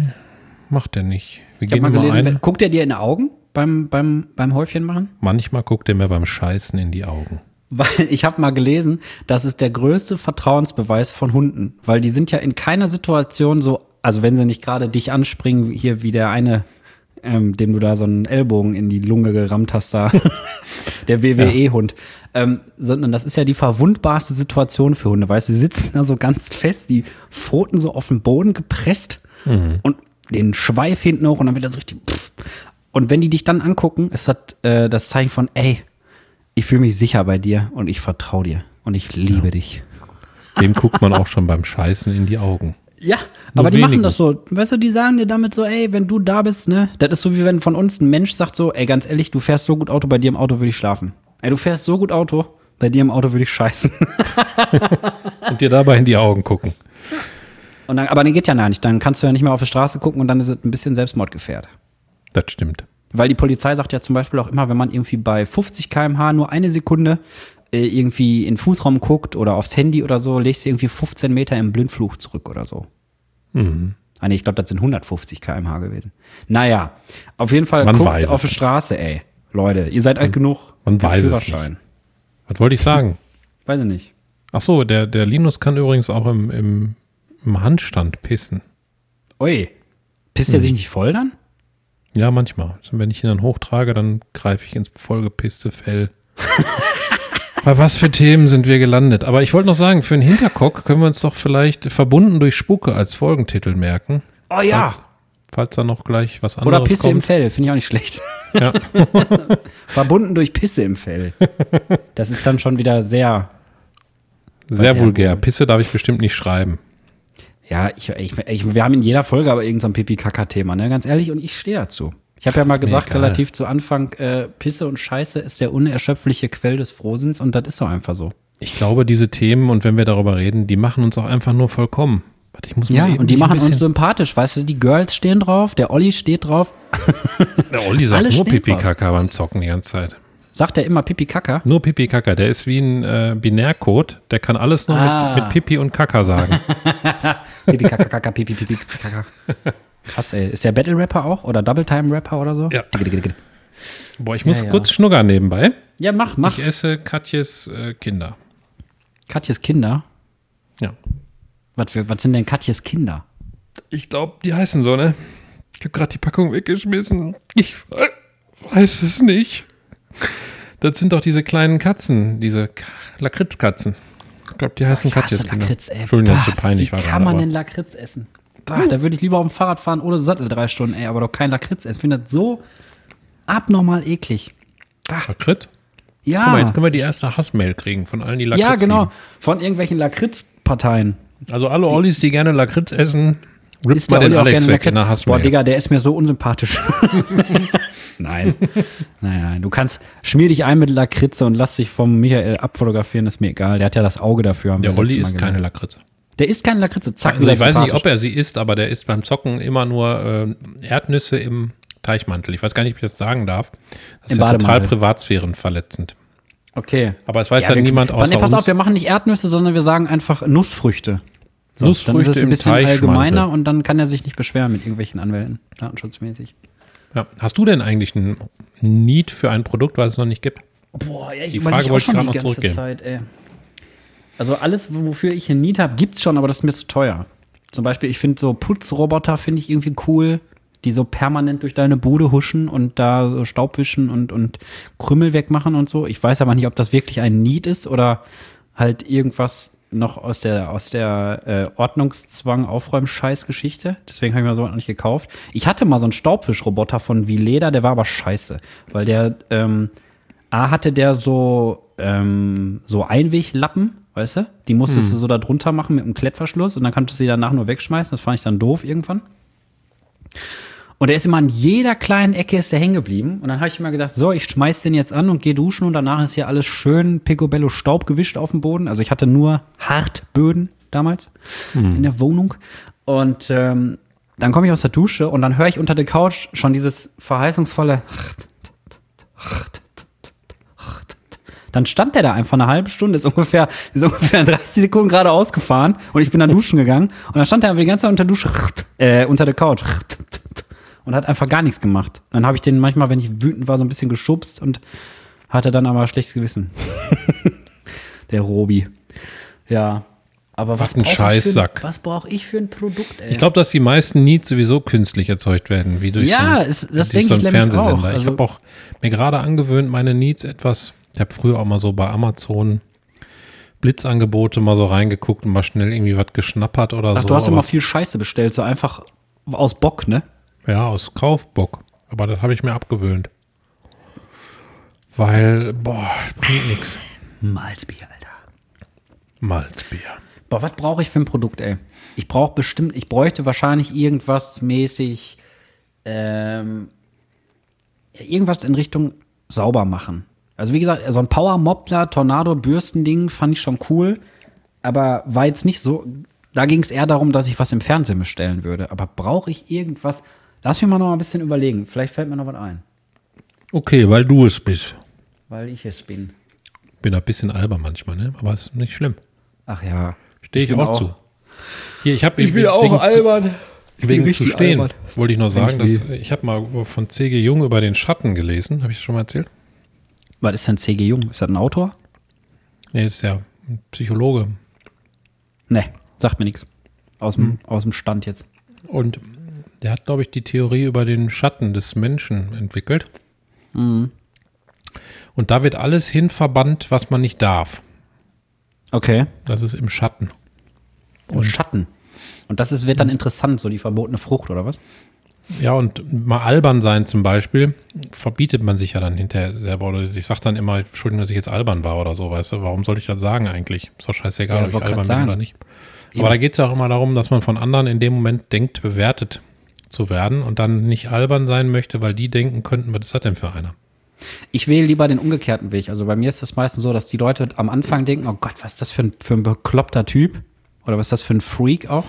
macht er nicht. Wir Ich gehen mal gelesen, wenn- guckt er dir in die Augen beim, beim, beim Häufchen machen? Manchmal guckt er mir beim Scheißen in die Augen. Weil ich habe mal gelesen, das ist der größte Vertrauensbeweis von Hunden, weil die sind ja in keiner Situation so, also wenn sie nicht gerade dich anspringen, hier wie der eine ähm, dem du da so einen Ellbogen in die Lunge gerammt hast, da. der WWE-Hund. Ähm, sondern das ist ja die verwundbarste Situation für Hunde, weißt du, sie sitzen da so ganz fest, die Pfoten so auf den Boden gepresst und den Schweif hinten hoch und dann wird das richtig. Pff. Und wenn die dich dann angucken, ist das äh, das Zeichen von, ey, ich fühle mich sicher bei dir und ich vertraue dir und ich liebe dich. Dem guckt man auch schon beim Scheißen in die Augen. Ja, Nur aber die machen wenigen. das so. Weißt du, die sagen dir damit so, ey, wenn du da bist, ne? Das ist so, wie wenn von uns ein Mensch sagt so, ey, ganz ehrlich, du fährst so gut Auto, bei dir im Auto würde ich schlafen. Ey, du fährst so gut Auto, bei dir im Auto würde ich scheißen. Und dir dabei in die Augen gucken. Und dann, aber dann geht ja nicht. Dann kannst du ja nicht mehr auf die Straße gucken und dann ist es ein bisschen Selbstmordgefährdet. Das stimmt. Weil die Polizei sagt ja zum Beispiel auch immer, wenn man irgendwie bei 50 km/h nur eine Sekunde äh, irgendwie in den Fußraum guckt oder aufs Handy oder so, legst du irgendwie 15 Meter im Blindflug zurück oder so. Mhm. Ah, nee, ich glaube, das sind 150 km/h gewesen. Naja, auf jeden Fall Man guckt auf die Straße, ey. Leute, ihr seid alt genug. man weiß es Führerschein. Was wollte ich sagen? Weiß ich nicht. Ach so, der, der Linus kann übrigens auch im, im, im Handstand pissen. Ui, pisst Hm. er sich nicht voll dann? Ja, manchmal. Also wenn ich ihn dann hochtrage, dann greife ich ins vollgepisste Fell. Bei was für Themen sind wir gelandet? Aber ich wollte noch sagen, für einen Hinterkock können wir uns doch vielleicht verbunden durch Spucke als Folgentitel merken. Oh ja. Falls, falls da noch gleich was anderes Oder Pisse im kommt. Fell, finde ich auch nicht schlecht. Ja. Verbunden durch Pisse im Fell. Das ist dann schon wieder sehr. Sehr vulgär. Pisse darf ich bestimmt nicht schreiben. Ja, ich, ich, ich, wir haben in jeder Folge aber irgendein so Pipi-Kaka-Thema, ne? Ganz ehrlich, und ich stehe dazu. Ich habe ja mal gesagt, egal. relativ zu Anfang, äh, Pisse und Scheiße ist der unerschöpfliche Quell des Frohsinns und das ist doch einfach so. Ich glaube, diese Themen und wenn wir darüber reden, die machen uns auch einfach nur vollkommen. Warte, ich muss mal Ja, eben und die machen uns sympathisch, weißt du, die Girls stehen drauf, der Olli steht drauf. Der Olli sagt alle nur stehen Pipi drauf. Kaka beim Zocken die ganze Zeit. Sagt er immer Pipi Kaka? Nur Pipi Kaka. Der ist wie ein äh, Binärcode. Der kann alles nur Ah. mit, mit Pipi und Kaka sagen. Pipi Kaka Kaka Pipi Pipi Pipi Kaka. Krass, ey. Ist der Battle Rapper auch oder Double Time Rapper oder so? Ja. Boah, ich muss Ja, ja. kurz schnuggern nebenbei. Ja, mach, mach. Ich esse Katjes äh, Kinder. Katjes Kinder. Ja. Was, für, was sind denn Katjes Kinder? Ich glaube, die heißen so, ne? Ich habe gerade die Packung weggeschmissen. Ich we- weiß es nicht. Das sind doch diese kleinen Katzen, diese Lakritzkatzen. Ich glaube, die heißen Kinder. Lakritz, ey. Entschuldigung, dass so Bah, peinlich wie war. kann man aber- denn Lakritz essen? Bah, da würde ich lieber auf dem Fahrrad fahren ohne Sattel drei Stunden, ey, aber doch kein Lakritz essen. Ich finde das so abnormal eklig. Lakritz? Ja, Guck mal, jetzt können wir die erste Hassmail kriegen von allen, die Lakritz ja genau. lieben. Von irgendwelchen Lakritz-Parteien. Also alle Ollis, die gerne Lakritz essen, rippt Ist mal den Alex weg in der Lakritz? Boah. Digga, der ist mir so unsympathisch. nein. Nein. Du kannst, schmier dich ein mit Lakritze und lass dich vom Michael abfotografieren, ist mir egal. Der hat ja das Auge dafür. Der Olli ist keine gelernt. Lakritze. Der isst keine Lakritze. Zack, Also ich weiß nicht, ob er sie isst, aber der isst beim Zocken immer nur äh, Erdnüsse im Teichmantel. Ich weiß gar nicht, ob ich das sagen darf. Das ist Im ja total privatsphärenverletzend. Okay. Aber es weiß ja, wir- niemand außer nee, pass auf, wir machen nicht Erdnüsse, sondern wir sagen einfach Nussfrüchte. So, Nussfrüchte dann ist es ein bisschen allgemeiner und dann kann er sich nicht beschweren mit irgendwelchen Anwälten, datenschutzmäßig. ja. Hast du denn eigentlich ein Need für ein Produkt, was es noch nicht gibt? Boah, ja, ich Die Frage auch wollte ich schon gerade die noch ganze zurückgeben. Zeit, ey. Also alles, wofür ich ein Need habe, gibt's schon, aber das ist mir zu teuer. Zum Beispiel, ich finde so Putzroboter finde ich irgendwie cool, die so permanent durch deine Bude huschen und da so Staub wischen und, und Krümmel wegmachen und so. Ich weiß aber nicht, ob das wirklich ein Need ist oder halt irgendwas noch aus der, aus der äh, Ordnungszwang Aufräumscheiß-Geschichte. Deswegen habe ich mir so noch nicht gekauft. Ich hatte mal so einen Staubwischroboter von Vileda, der war aber scheiße, weil der ähm, A hatte der so, ähm, so Einweglappen, weißt du? Die musstest du so da drunter machen mit einem Klettverschluss und dann konntest du sie danach nur wegschmeißen. Das fand ich dann doof irgendwann. Und der ist immer an jeder kleinen Ecke ist der hängen geblieben. Und dann habe ich immer gedacht, so, ich schmeiß den jetzt an und gehe duschen und danach ist hier alles schön Picobello Staub gewischt auf dem Boden. Also ich hatte nur Hartböden damals in der Wohnung. Und ähm, dann komme ich aus der Dusche und dann höre ich unter der Couch schon dieses verheißungsvolle Dann stand der da einfach eine halbe Stunde, ist ungefähr, ist ungefähr 30 Sekunden gerade ausgefahren und ich bin dann duschen gegangen und dann stand er einfach die ganze Zeit unter der Dusche, äh, unter der Couch und hat einfach gar nichts gemacht. Dann habe ich den manchmal, wenn ich wütend war, so ein bisschen geschubst und hatte dann aber schlechtes Gewissen. der Robi. Ja. Aber was, Was ein ich Scheißsack. Was brauche ich für ein Produkt, ey? Ich glaube, dass die meisten Needs sowieso künstlich erzeugt werden, wie durch Ja, so, es- das durch so ich einen auch. Fernsehsender. Also- ich habe auch mir gerade angewöhnt, meine Needs etwas, ich habe früher auch mal so bei Amazon Blitzangebote mal so reingeguckt und mal schnell irgendwie was geschnappert oder Ach, so. du hast immer viel Scheiße bestellt, so einfach aus Bock, ne? Ja, aus Kaufbock. Aber das habe ich mir abgewöhnt. Weil, boah, bringt nichts. Malzbier, Alter. Malzbier. Boah, was brauche ich für ein Produkt, ey? Ich brauche bestimmt, ich bräuchte wahrscheinlich irgendwas mäßig, ähm, irgendwas in Richtung sauber machen. Also wie gesagt, so ein Power Moppler, Tornado, Bürstending fand ich schon cool, aber war jetzt nicht so. Da ging es eher darum, dass ich was im Fernsehen bestellen würde. Aber brauche ich irgendwas? Lass mich mal noch ein bisschen überlegen. Vielleicht fällt mir noch was ein, Okay, weil du es bist. weil ich es bin. Bin ein bisschen albern manchmal, ne? Aber ist nicht schlimm. Ach ja. Stehe ich, bin auch, auch- zu. Hier, ich habe Ich bin auch albern. Ich Wegen zu stehen, albern. wollte ich noch sagen, ich dass ich habe mal von C.G. Jung über den Schatten gelesen. Habe ich das schon mal erzählt? Was ist denn C.G. Jung? Ist das ein Autor? Nee, ist ja ein Psychologe. Ne, sagt mir nichts. Aus dem, aus dem Stand jetzt. Und der hat, glaube ich, die Theorie über den Schatten des Menschen entwickelt. Und da wird alles hin verbannt, was man nicht darf. Okay. Das ist im Schatten. Und Schatten. Und das ist, wird dann interessant, so die verbotene Frucht, oder was? Ja, und mal albern sein zum Beispiel, verbietet man sich ja dann hinterher selber. Oder ich sage dann immer, Entschuldigung, dass ich jetzt albern war oder so, weißt du. Warum soll ich das sagen eigentlich? Ist doch scheißegal, Ja, ob ich albern bin oder nicht. Eben. Aber da geht es ja auch immer darum, dass man von anderen in dem Moment denkt, bewertet zu werden und dann nicht albern sein möchte, weil die denken könnten, was ist das denn für einer? Ich wähle lieber den umgekehrten Weg. Also bei mir ist das meistens so, dass die Leute am Anfang denken, oh Gott, was ist das für ein, für ein bekloppter Typ? Oder was ist das für ein Freak auch?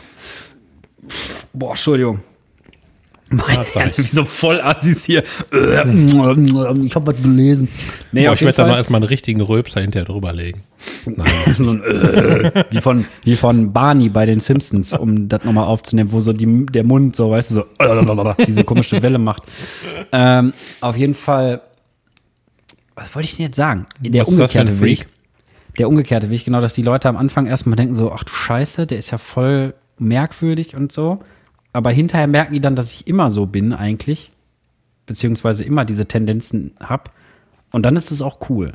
Boah, Entschuldigung. Wie so voll Assis hier. Ich habe was gelesen. Nee, Boah, ich werde da mal erstmal einen richtigen Röpser hinterher drüber legen. So ein, äh, wie, von, wie von Barney bei den Simpsons, um das nochmal aufzunehmen, wo so die, der Mund so, weißt du, so äh, diese komische Welle macht. Ähm, auf jeden Fall, was wollte ich denn jetzt sagen? Der Was ist umgekehrte Weg. Freak? Der umgekehrte Weg, genau, dass die Leute am Anfang erstmal denken so, ach du Scheiße, der ist ja voll merkwürdig und so. Aber hinterher merken die dann, dass ich immer so bin eigentlich, beziehungsweise immer diese Tendenzen habe. Und dann ist es auch cool.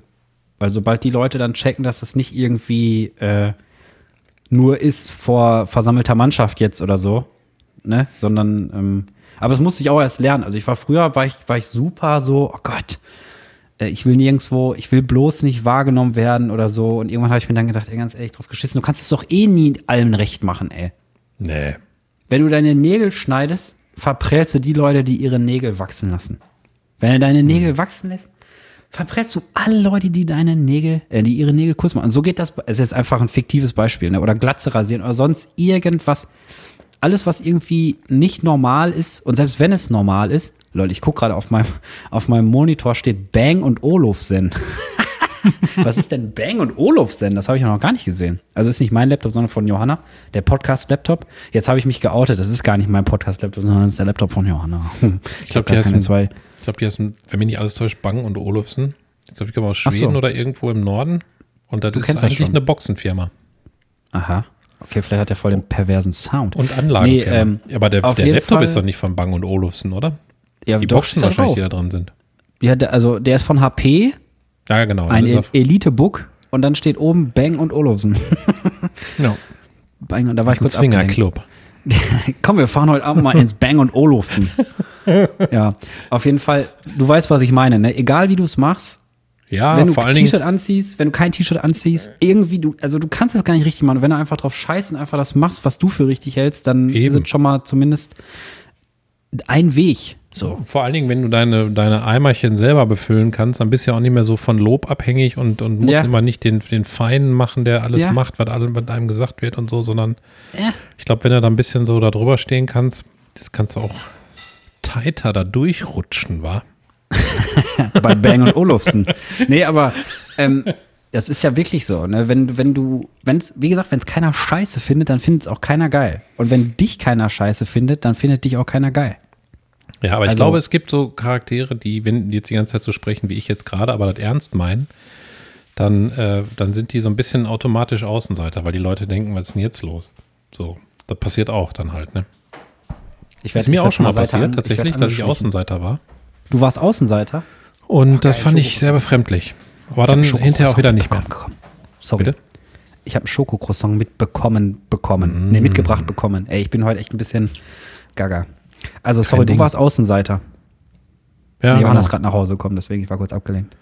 Weil sobald die Leute dann checken, dass das nicht irgendwie äh, nur ist vor versammelter Mannschaft jetzt oder so, ne, sondern, ähm, aber es musste ich auch erst lernen. Also ich war früher, war ich, war ich super so, oh Gott, äh, ich will nirgendwo, ich will bloß nicht wahrgenommen werden oder so. Und irgendwann habe ich mir dann gedacht, ey, ganz ehrlich, drauf geschissen, du kannst es doch eh nie allen recht machen, ey. Nee. Wenn du deine Nägel schneidest, verprellst du die Leute, die ihre Nägel wachsen lassen. Wenn du deine Nägel wachsen lässt, verprellst du alle Leute, die deine Nägel, äh, die ihre Nägel kurz machen. Und so geht das. Es ist jetzt einfach ein fiktives Beispiel, ne? Oder Glatze rasieren oder sonst irgendwas. Alles, was irgendwie nicht normal ist, und selbst wenn es normal ist, Leute, ich gucke gerade auf meinem, auf meinem Monitor steht Bang und Olufsen. Was ist denn Bang und Olufsen? Das habe ich noch gar nicht gesehen. Also ist nicht mein Laptop, sondern von Johanna, der Podcast-Laptop. Jetzt habe ich mich geoutet. Das ist gar nicht mein Podcast-Laptop, sondern das ist der Laptop von Johanna. Ich glaub, habe die heißen- keine zwei. Ich glaube, die heißen, wenn mich nicht alles täuscht, Bang und Olufsen. Ich glaube, ich komme aus Ach so. Schweden oder irgendwo im Norden. Und das ist das eigentlich eine Boxenfirma. Aha. Okay, vielleicht hat er voll den perversen Sound. Und Anlagenfirma. Nee, ähm, Ja, aber der, der Laptop Fall- ist doch nicht von Bang und Olufsen, oder? Ja, Die Boxen wahrscheinlich, die drauf. da drin sind. Ja, also der ist von HP, Ja, genau. ein Elite-Book und dann steht oben Bang und Olufsen. ja. Bang, und da war Das ich ist ein kurz abgelenkt. Swingerclub. Komm, wir fahren heute Abend mal ins Bang und Olufsen. ja, auf jeden Fall, du weißt, was ich meine, ne? Egal wie du es machst, Ja, wenn du ein. T-Shirt anziehst, wenn du kein T-Shirt anziehst, irgendwie du, also du kannst es gar nicht richtig machen. Und wenn du einfach drauf scheißt und einfach das machst, was du für richtig hältst, dann Eben. ist es schon mal zumindest ein Weg. So. Vor allen Dingen, wenn du deine, deine Eimerchen selber befüllen kannst, dann bist du ja auch nicht mehr so von Lob abhängig und, und musst Ja. immer nicht den, den Feinen machen, der alles Ja. macht, was einem gesagt wird und so, sondern Ja. ich glaube, wenn du da ein bisschen so da drüber stehen kannst, das kannst du auch tighter da durchrutschen, wa? bei Bang und Olufsen. Nee, aber ähm, das ist ja wirklich so, ne? Wenn, wenn du, wenn's, wie gesagt, wenn es keiner scheiße findet, dann findet es auch keiner geil. Und wenn dich keiner scheiße findet, dann findet dich auch keiner geil. Ja, aber ich Also- glaube, es gibt so Charaktere, die, wenn die jetzt die ganze Zeit so sprechen wie ich jetzt gerade, aber das ernst meinen, dann, äh, dann sind die so ein bisschen automatisch Außenseiter, weil die Leute denken, was ist denn jetzt los? So, das passiert auch dann halt, ne? Ich Das ist mir auch schon mal passiert, tatsächlich, dass ich Außenseiter war. Du warst Außenseiter? Und das fand ich sehr befremdlich. War dann hinterher auch wieder nicht mehr. Bekommen. Sorry. Bitte? Ich habe einen Schokocroissant mitbekommen, bekommen. Nee, mitgebracht bekommen. Ey, ich bin heute echt ein bisschen gaga. Also, sorry, Ding. du warst Außenseiter. Ja, Johanna ist genau. gerade nach Hause gekommen, deswegen ich war kurz abgelenkt.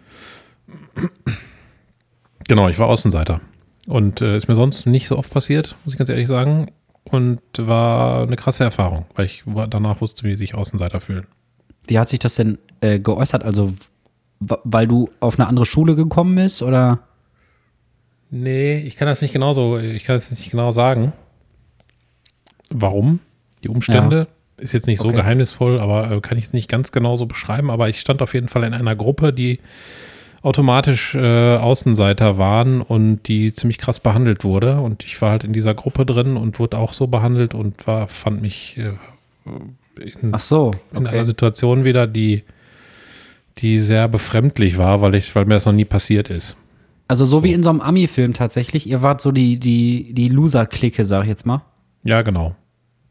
genau, ich war Außenseiter. Und äh, ist mir sonst nicht so oft passiert, muss ich ganz ehrlich sagen. Und war eine krasse Erfahrung, weil ich danach wusste, wie sich Außenseiter fühlen. Wie hat sich das denn äh, geäußert? Also, weil du auf eine andere Schule gekommen bist oder? Nee, ich kann das nicht genau so, ich kann es nicht genau sagen. Warum? Die Umstände ist jetzt nicht so Okay. geheimnisvoll, aber äh, kann ich es nicht ganz genau so beschreiben. Aber ich stand auf jeden Fall in einer Gruppe, die automatisch äh, Außenseiter waren und die ziemlich krass behandelt wurde. Und ich war halt in dieser Gruppe drin und wurde auch so behandelt und war, fand mich äh, in, so, in einer okay. Situation wieder, die, die sehr befremdlich war, weil ich, weil mir das noch nie passiert ist. Also so wie in so einem Ami-Film tatsächlich. Ihr wart so die, die, die Loser-Clique, sag ich jetzt mal. Ja, genau.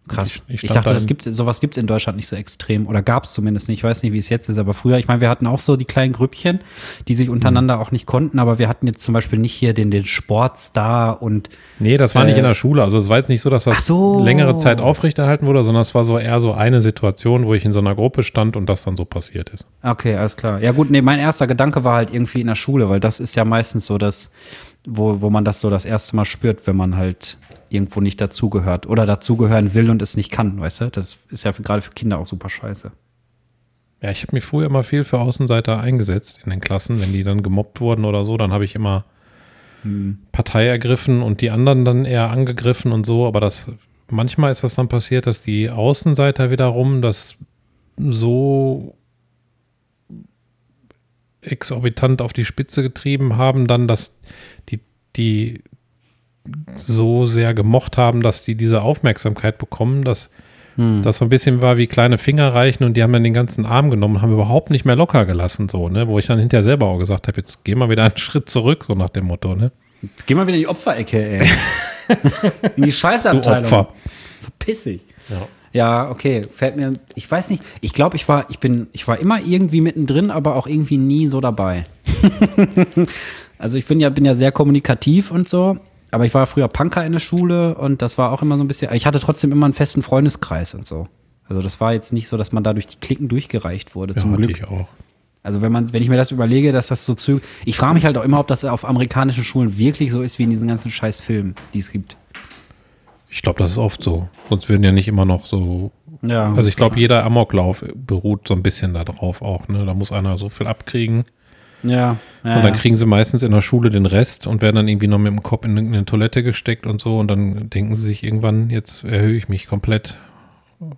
Krass. Ich- Ich, ich dachte, da das gibt's, sowas gibt es in Deutschland nicht so extrem. Oder gab es zumindest nicht. Ich weiß nicht, wie es jetzt ist. Aber früher, ich meine, wir hatten auch so die kleinen Grüppchen, die sich untereinander Mhm. auch nicht konnten. Aber wir hatten jetzt zum Beispiel nicht hier den, den Sportstar und Nee, das war nicht in der Schule. Also es war jetzt nicht so, dass das so. längere Zeit aufrechterhalten wurde, sondern es war so eher so eine Situation, wo ich in so einer Gruppe stand und das dann so passiert ist. Okay, alles klar. Ja gut, nee, mein erster Gedanke war halt irgendwie in der Schule, weil das ist ja meistens so das, wo, wo man das so das erste Mal spürt, wenn man halt irgendwo nicht dazugehört oder dazugehören will und es nicht kann, weißt du? Das ist ja für, gerade für Kinder auch super scheiße. Ja, ich habe mich früher immer viel für Außenseiter eingesetzt in den Klassen. Wenn die dann gemobbt wurden oder so, dann habe ich immer Partei ergriffen und die anderen dann eher angegriffen und so. Aber das manchmal ist das dann passiert, dass die Außenseiter wiederum das so exorbitant auf die Spitze getrieben haben, dann, dass die, die so sehr gemocht haben, dass die diese Aufmerksamkeit bekommen, dass das so ein bisschen war wie kleine Finger reichen und die haben dann den ganzen Arm genommen und haben überhaupt nicht mehr locker gelassen, so, ne? Wo ich dann hinterher selber auch gesagt habe, jetzt geh mal wieder einen Schritt zurück, so nach dem Motto, ne? Jetzt geh mal wieder in die Opferecke, ey. in die Du Scheißabteilung. Opfer. Pissig. Ja. Ja, okay, fällt mir, ich weiß nicht, ich glaube, ich war, ich bin, ich war immer irgendwie mittendrin, aber auch irgendwie nie so dabei. also ich bin ja, bin ja sehr kommunikativ und so, aber ich war früher Punker in der Schule und das war auch immer so ein bisschen, ich hatte trotzdem immer einen festen Freundeskreis und so. Also das war jetzt nicht so, dass man da durch die Klicken durchgereicht wurde, Ja, zum Glück. ich auch. Also wenn man, wenn ich mir das überlege, dass das so zu, ich frage mich halt auch immer, ob das auf amerikanischen Schulen wirklich so ist wie in diesen ganzen scheiß Filmen, die es gibt. Ich glaube, das ist oft so. Sonst würden ja nicht immer noch so. Ja. Also ich glaube, jeder Amoklauf beruht so ein bisschen darauf auch, ne? Da muss einer so viel abkriegen. Ja, ja, Und dann ja. kriegen sie meistens in der Schule den Rest und werden dann irgendwie noch mit dem Kopf in eine Toilette gesteckt und so. Und dann denken sie sich irgendwann, jetzt erhöhe ich mich komplett.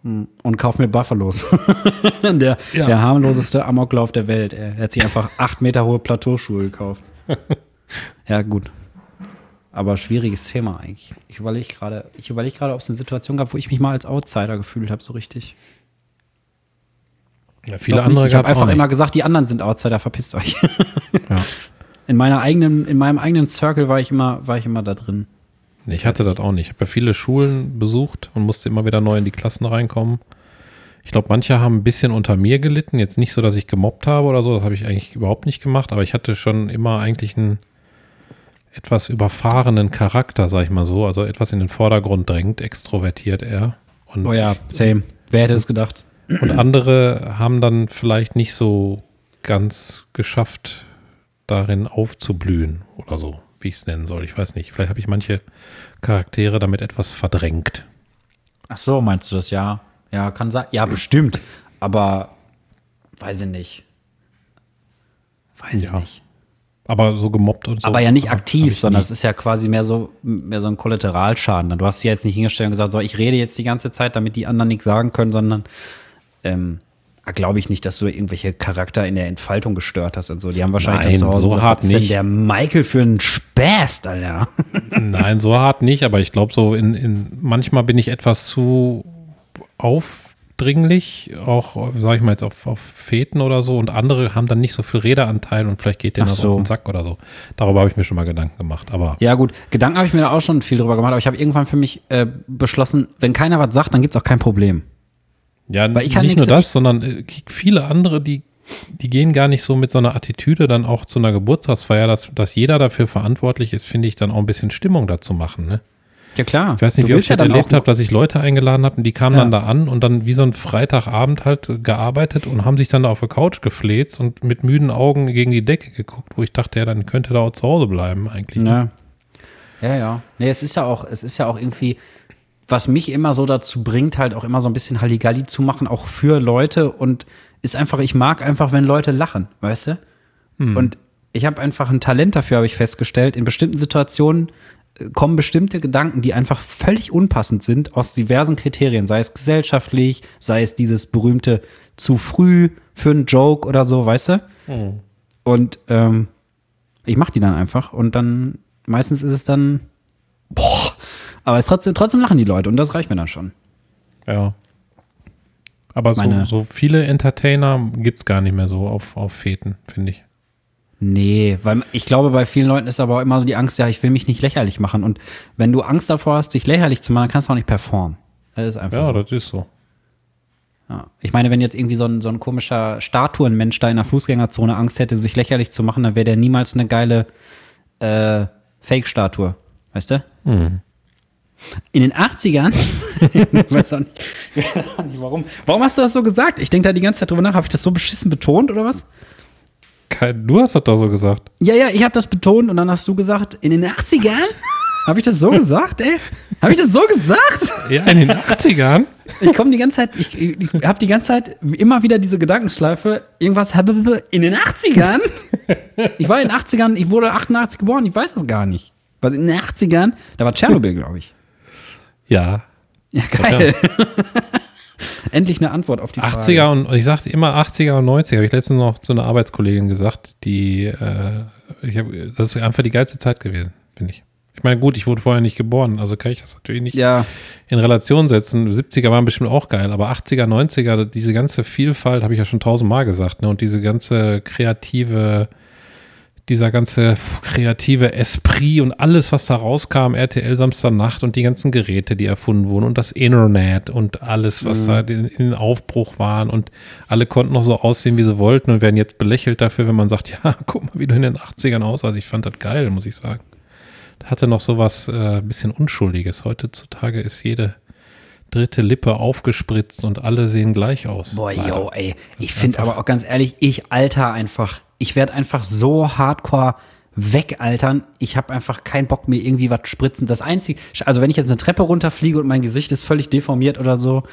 und kauf mir Buffalos. der, Ja. der harmloseste Amoklauf der Welt. Er hat sich einfach acht Meter hohe Plateauschuhe gekauft. ja, gut. Aber schwieriges Thema eigentlich. Ich überlege gerade, ich überlege gerade, ob es eine Situation gab, wo ich mich mal als Outsider gefühlt habe, so richtig. Ja, viele Glaub andere nicht. Ich habe gab es einfach immer gesagt, die anderen sind Outsider, verpisst euch. Ja. In meiner eigenen, in meinem eigenen Circle war ich immer, war ich immer da drin. Nee, Ich hatte das auch nicht. Ich habe ja viele Schulen besucht und musste immer wieder neu in die Klassen reinkommen. Ich glaube, manche haben ein bisschen unter mir gelitten. Jetzt nicht so, dass ich gemobbt habe oder so. Das habe ich eigentlich überhaupt nicht gemacht. Aber ich hatte schon immer eigentlich einen etwas überfahrenen Charakter, sag ich mal so. Also etwas in den Vordergrund drängt, extrovertiert eher. Und, Oh ja, same. Wer hätte es gedacht? Und andere haben dann vielleicht nicht so ganz geschafft, darin aufzublühen oder so, wie ich es nennen soll. Ich weiß nicht. Vielleicht habe ich manche Charaktere damit etwas verdrängt. Ach so, meinst du das? Ja. Ja, kann sein. Ja, bestimmt. Aber weiß ich nicht. Weiß Ja. ich nicht. Aber so gemobbt und so. Aber ja nicht aktiv, sondern es ist ja quasi mehr so, mehr so ein Kollateralschaden. Du hast dich jetzt nicht hingestellt und gesagt, so, ich rede jetzt die ganze Zeit, damit die anderen nichts sagen können, sondern ähm, glaube ich nicht, dass du irgendwelche Charakter in der Entfaltung gestört hast und so. Die haben wahrscheinlich Nein, dann zu Hause so gesagt, hart was ist denn nicht. der Michael für ein Späst, Alter. Nein, so hart nicht, aber ich glaube so in, in manchmal bin ich etwas zu dringlich, auch, sag ich mal jetzt, auf, auf Feten oder so. Und andere haben dann nicht so viel Räderanteil und vielleicht geht denen Ach das so. auf den Sack oder so. Darüber habe ich mir schon mal Gedanken gemacht. Aber Ja, gut, Gedanken habe ich mir da auch schon viel drüber gemacht, aber ich habe irgendwann für mich äh, beschlossen, wenn keiner was sagt, dann gibt es auch kein Problem. Ja, nicht nur das, sondern äh, viele andere, die, die gehen gar nicht so mit so einer Attitüde dann auch zu einer Geburtstagsfeier, dass, dass jeder dafür verantwortlich ist, finde ich dann auch ein bisschen Stimmung dazu machen. Ne? Ja, klar. Ich weiß nicht, Du wie oft ich das dann erlebt habe, dass ich Leute eingeladen habe und die kamen Ja. dann da an und dann wie so ein Freitagabend halt gearbeitet und haben sich dann da auf der Couch gefläzt und mit müden Augen gegen die Decke geguckt, wo ich dachte, ja, dann könnte da auch zu Hause bleiben eigentlich. ne? Ja. Ja, ja. Nee, es ist ja auch, es ist ja auch irgendwie, was mich immer so dazu bringt, halt auch immer so ein bisschen Halligalli zu machen, auch für Leute und ist einfach, ich mag einfach, wenn Leute lachen, weißt du? Und ich habe einfach ein Talent dafür, habe ich festgestellt. In bestimmten Situationen äh, kommen bestimmte Gedanken, die einfach völlig unpassend sind, aus diversen Kriterien, sei es gesellschaftlich, sei es dieses berühmte zu früh für einen Joke oder so, weißt du? Und ähm, ich mache die dann einfach und dann meistens ist es dann boah, aber es trotzdem, trotzdem lachen die Leute und das reicht mir dann schon. Ja. Aber so, so viele Entertainer gibt es gar nicht mehr so auf, auf Feten, finde ich. Nee, weil ich glaube, bei vielen Leuten ist aber auch immer so die Angst, ja, ich will mich nicht lächerlich machen. Und wenn du Angst davor hast, dich lächerlich zu machen, dann kannst du auch nicht performen. Das ist einfach Ja, so. das ist so. Ja. Ich meine, wenn jetzt irgendwie so ein, so ein komischer Statuenmensch da in der Fußgängerzone Angst hätte, sich lächerlich zu machen, dann wäre der niemals eine geile äh, Fake-Statue. Weißt du? Mhm. In den 80ern, ich weiß auch nicht, nicht warum. Warum hast du das so gesagt? Ich denke da die ganze Zeit drüber nach. Habe ich das so beschissen betont oder was? Kein, du hast das doch so gesagt. Ja, ja, ich habe das betont und dann hast du gesagt, in den 80ern? Habe ich das so gesagt, ey? Habe ich das so gesagt? Ja, in den 80ern? Ich komme die ganze Zeit, ich, ich habe die ganze Zeit immer wieder diese Gedankenschleife, irgendwas in den 80ern? Ich war in den 80ern, ich wurde 88 geboren, ich weiß das gar nicht. Was in den 80ern? Da war Tschernobyl, glaube ich. Ja. Ja, geil. Endlich eine Antwort auf die Frage. 80er und ich sagte immer 80er und 90er, habe ich letztens noch zu einer Arbeitskollegin gesagt, die, äh, ich hab, das ist einfach die geilste Zeit gewesen, finde ich. Ich meine, gut, ich wurde vorher nicht geboren, also kann ich das natürlich nicht Ja, in Relation setzen. 70er waren bestimmt auch geil, aber 80er, 90er, diese ganze Vielfalt, habe ich ja schon tausendmal gesagt, ne? Und diese ganze kreative, dieser ganze kreative Esprit und alles, was da rauskam, RTL Samstagnacht und die ganzen Geräte, die erfunden wurden und das Internet und alles, was da in, in Aufbruch waren und alle konnten noch so aussehen, wie sie wollten und werden jetzt belächelt dafür, wenn man sagt, ja, guck mal, wie du in den 80ern aussahst. Also ich fand das geil, muss ich sagen. Hatte noch so was äh, bisschen Unschuldiges. Heutzutage ist jede dritte Lippe aufgespritzt und alle sehen gleich aus. boah, Leider. yo, ey. Ich ist finde aber auch ganz ehrlich, ich alter einfach. Ich werde einfach so hardcore wegaltern. Ich habe einfach keinen Bock mir irgendwie was spritzen. Das einzige, also wenn ich jetzt eine Treppe runterfliege und mein Gesicht ist völlig deformiert oder so,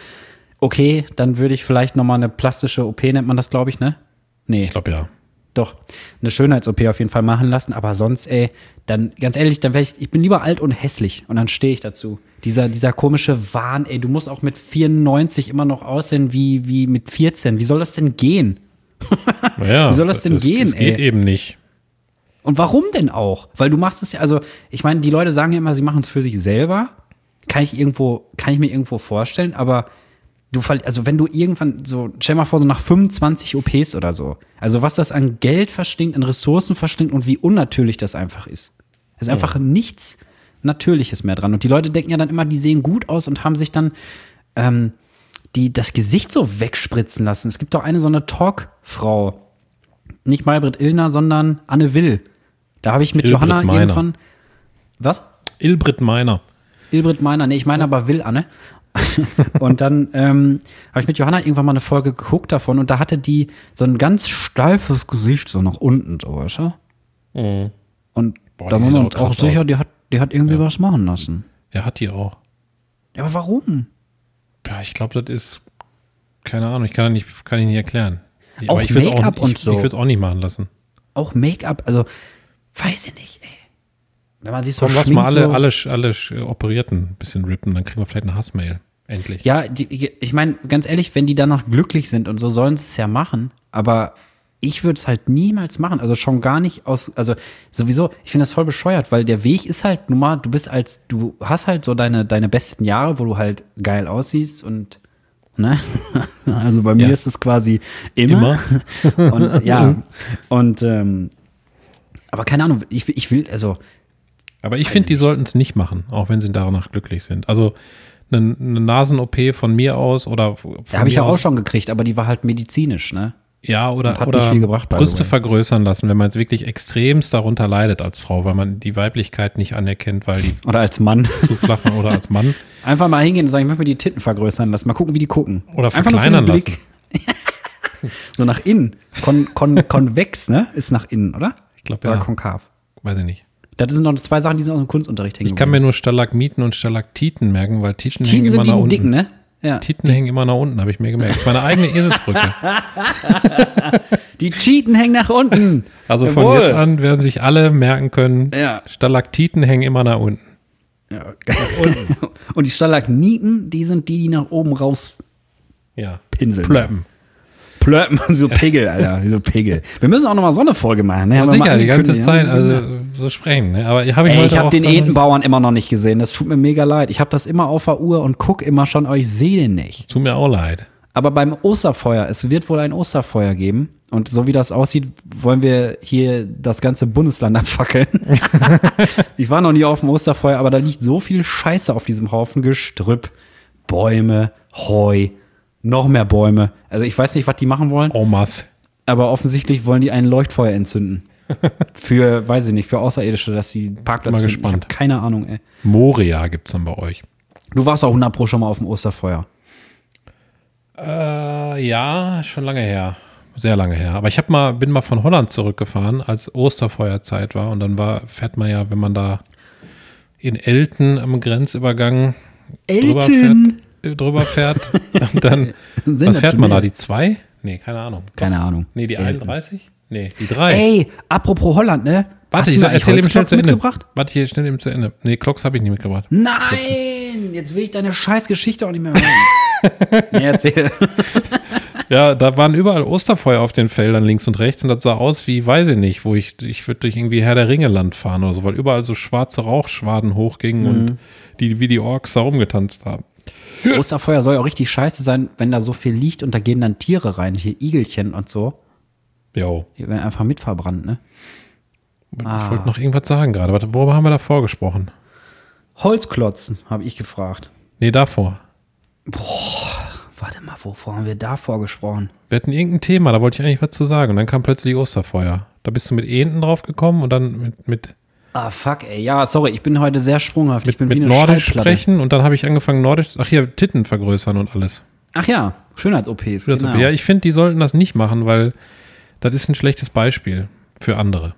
okay, dann würde ich vielleicht noch mal eine plastische OP nennt man das, glaube ich, ne? Nee. Ich glaube ja. Doch, eine Schönheits-OP auf jeden Fall machen lassen, aber sonst, ey, dann, ganz ehrlich, dann wäre ich, ich bin lieber alt und hässlich und dann stehe ich dazu. Dieser, dieser komische Wahn, ey, du musst auch mit 94 immer noch aussehen wie, wie mit 14. Wie soll das denn gehen? Naja, Wie soll das denn es, gehen, Es geht ey? eben nicht. Und warum denn auch? Weil du machst es ja, also, ich meine, die Leute sagen ja immer, sie machen es für sich selber. Kann ich irgendwo, kann ich mir irgendwo vorstellen, aber du also wenn du irgendwann so, stell mal vor, so nach 25 OPs oder so, also was das an Geld verschlingt, an Ressourcen verschlingt und wie unnatürlich das einfach ist. Es ist einfach nichts Natürliches mehr dran. Und die Leute denken ja dann immer, die sehen gut aus und haben sich dann ähm, die, das Gesicht so wegspritzen lassen. Es gibt doch eine so eine Talkfrau, nicht Maybrit Illner, sondern Anne Will. Da habe ich mit Ilbrit Johanna Meiner. irgendwann. Was? Ilbrit Meiner. Ilbrit Meiner, nee, ich meine aber Will Anne. und dann ähm, habe ich mit Johanna irgendwann mal eine Folge geguckt davon und da hatte die so ein ganz steifes Gesicht, so nach unten, so, weißt du? Und Boah, da waren sieht wir auch uns auch krass sicher, aus. die hat, die hat irgendwie was machen lassen. Ja, hat die auch. Ja, aber warum? Ja, ich glaube, das ist, keine Ahnung, ich kann das nicht, kann ich nicht erklären. Auch Aber ich würd's Make-up auch, und ich, so. Ich würde es auch nicht machen lassen. Auch Make-up, also weiß ich nicht, ey. Wenn man sich so Komm, lass mal alle, alle, alle Operierten ein bisschen rippen, dann kriegen wir vielleicht eine Hassmail. Endlich. Ja, die, ich meine, ganz ehrlich, wenn die danach glücklich sind und so sollen sie es ja machen, aber ich würde es halt niemals machen. Also schon gar nicht aus, also sowieso, ich finde das voll bescheuert, weil der Weg ist halt nun mal, du bist als, du hast halt so deine, deine besten Jahre, wo du halt geil aussiehst und Ne? Also bei mir Ja. ist es quasi immer. und ja, und ähm, aber keine Ahnung, ich, ich will, also Aber ich finde, die sollten es nicht machen, auch wenn sie danach glücklich sind. Also eine, eine Nasen-OP von mir aus oder von da habe ich ja auch schon gekriegt, aber die war halt medizinisch, ne? Ja, oder, hat oder viel gebracht, Brüste vergrößern lassen, wenn man jetzt wirklich extremst darunter leidet als Frau, weil man die Weiblichkeit nicht anerkennt, weil die Oder als Mann. zu flach oder als Mann. Einfach mal hingehen und sagen, ich möchte mir die Titten vergrößern lassen. Mal gucken, wie die gucken. Oder verkleinern Blick. so nach innen. Kon, kon, konvex, ne? Ist nach innen, oder? Ich glaube, Oder ja. konkav. Weiß ich nicht. Das sind noch zwei Sachen, die sind aus dem Kunstunterricht hängen. Ich kann mir nur Stalagmiten und Stalaktiten merken, weil Titen, hängen Titen immer sind die nach unten. dicken, ne? Ja. Titen hängen immer nach unten, habe ich mir gemerkt. Das ist meine eigene Eselsbrücke. Die Cheaten hängen nach unten. Also von Jawohl. jetzt an werden sich alle merken können, Ja. Stalaktiten hängen immer nach unten. Ja. Und die Stalagniten, die sind die, die nach oben raus Ja. pinseln. Plöppen. Plöppen, so Pegel, Alter, wie so Pegel. Wir müssen auch noch mal so eine Folge machen. Ne? Wir sicher, die ganze Zeit, ja. also so sprechen. Ne? Aber habe ich Ey, ich habe den Etenbauern immer noch nicht gesehen. Das tut mir mega leid. Ich habe das immer auf der Uhr und guck immer schon, aber ich sehe den nicht. Tut mir auch leid. Aber beim Osterfeuer, es wird wohl ein Osterfeuer geben. Und so wie das aussieht, wollen wir hier das ganze Bundesland abfackeln. ich war noch nie auf dem Osterfeuer, aber da liegt so viel Scheiße auf diesem Haufen. Gestrüpp, Bäume, Heu, noch mehr Bäume. Also ich weiß nicht, was die machen wollen, Omas. aber offensichtlich wollen die ein Leuchtfeuer entzünden. für, weiß ich nicht, für Außerirdische, dass die Parkplatz Mal finden. gespannt. Ich hab keine Ahnung, ey. Moria gibt es dann bei euch. Du warst auch 100 Pro schon mal auf dem Osterfeuer. Äh, ja, schon lange her. Sehr lange her. Aber ich hab mal, bin mal von Holland zurückgefahren, als Osterfeuerzeit war. Und dann war, fährt man ja, wenn man da in Elten am Grenzübergang drüber fährt, Elten! äh, drüber fährt, und dann, Sinn was fährt man da? mehr. Die 2? Nee, keine Ahnung. Keine Ahnung. Nee, die Elten. 31? Nee, die 3. Ey, apropos Holland, ne? Warte, Hast ich erzähl eben schnell zu Ende. Warte, hier schnell eben zu Ende. Nee, Klocks habe ich nicht mitgebracht. Nein! Jetzt will ich deine scheiß Geschichte auch nicht mehr hören. nee, erzähl. Ja, da waren überall Osterfeuer auf den Feldern links und rechts und das sah aus wie, weiß ich nicht, wo ich, ich würde durch irgendwie Herr der Ringe Land fahren oder so, weil überall so schwarze Rauchschwaden hochgingen und die wie die Orks da rumgetanzt haben. Osterfeuer soll ja auch richtig scheiße sein, wenn da so viel liegt und da gehen dann Tiere rein, hier Igelchen und so. Jo. Die werden einfach mitverbrannt, ne? Ich wollte noch irgendwas sagen gerade. Worüber haben wir davor gesprochen? Holzklotzen, habe ich gefragt. Nee, davor. Warte mal, wovor haben wir da vorgesprochen? Wir hatten irgendein Thema, da wollte ich eigentlich was zu sagen. Und dann kam plötzlich Osterfeuer. Da bist du mit Enten drauf gekommen und dann mit, mit, Ah, fuck, ey. Ja, sorry, ich bin heute sehr sprunghaft. ich bin mit Nordisch sprechen und dann habe ich angefangen, Nordisch, ach hier, Titten vergrößern und alles. Ach ja, Schönheits-OPs. Das- Genau. Ja, ich finde, die sollten das nicht machen, weil das ist ein schlechtes Beispiel für andere.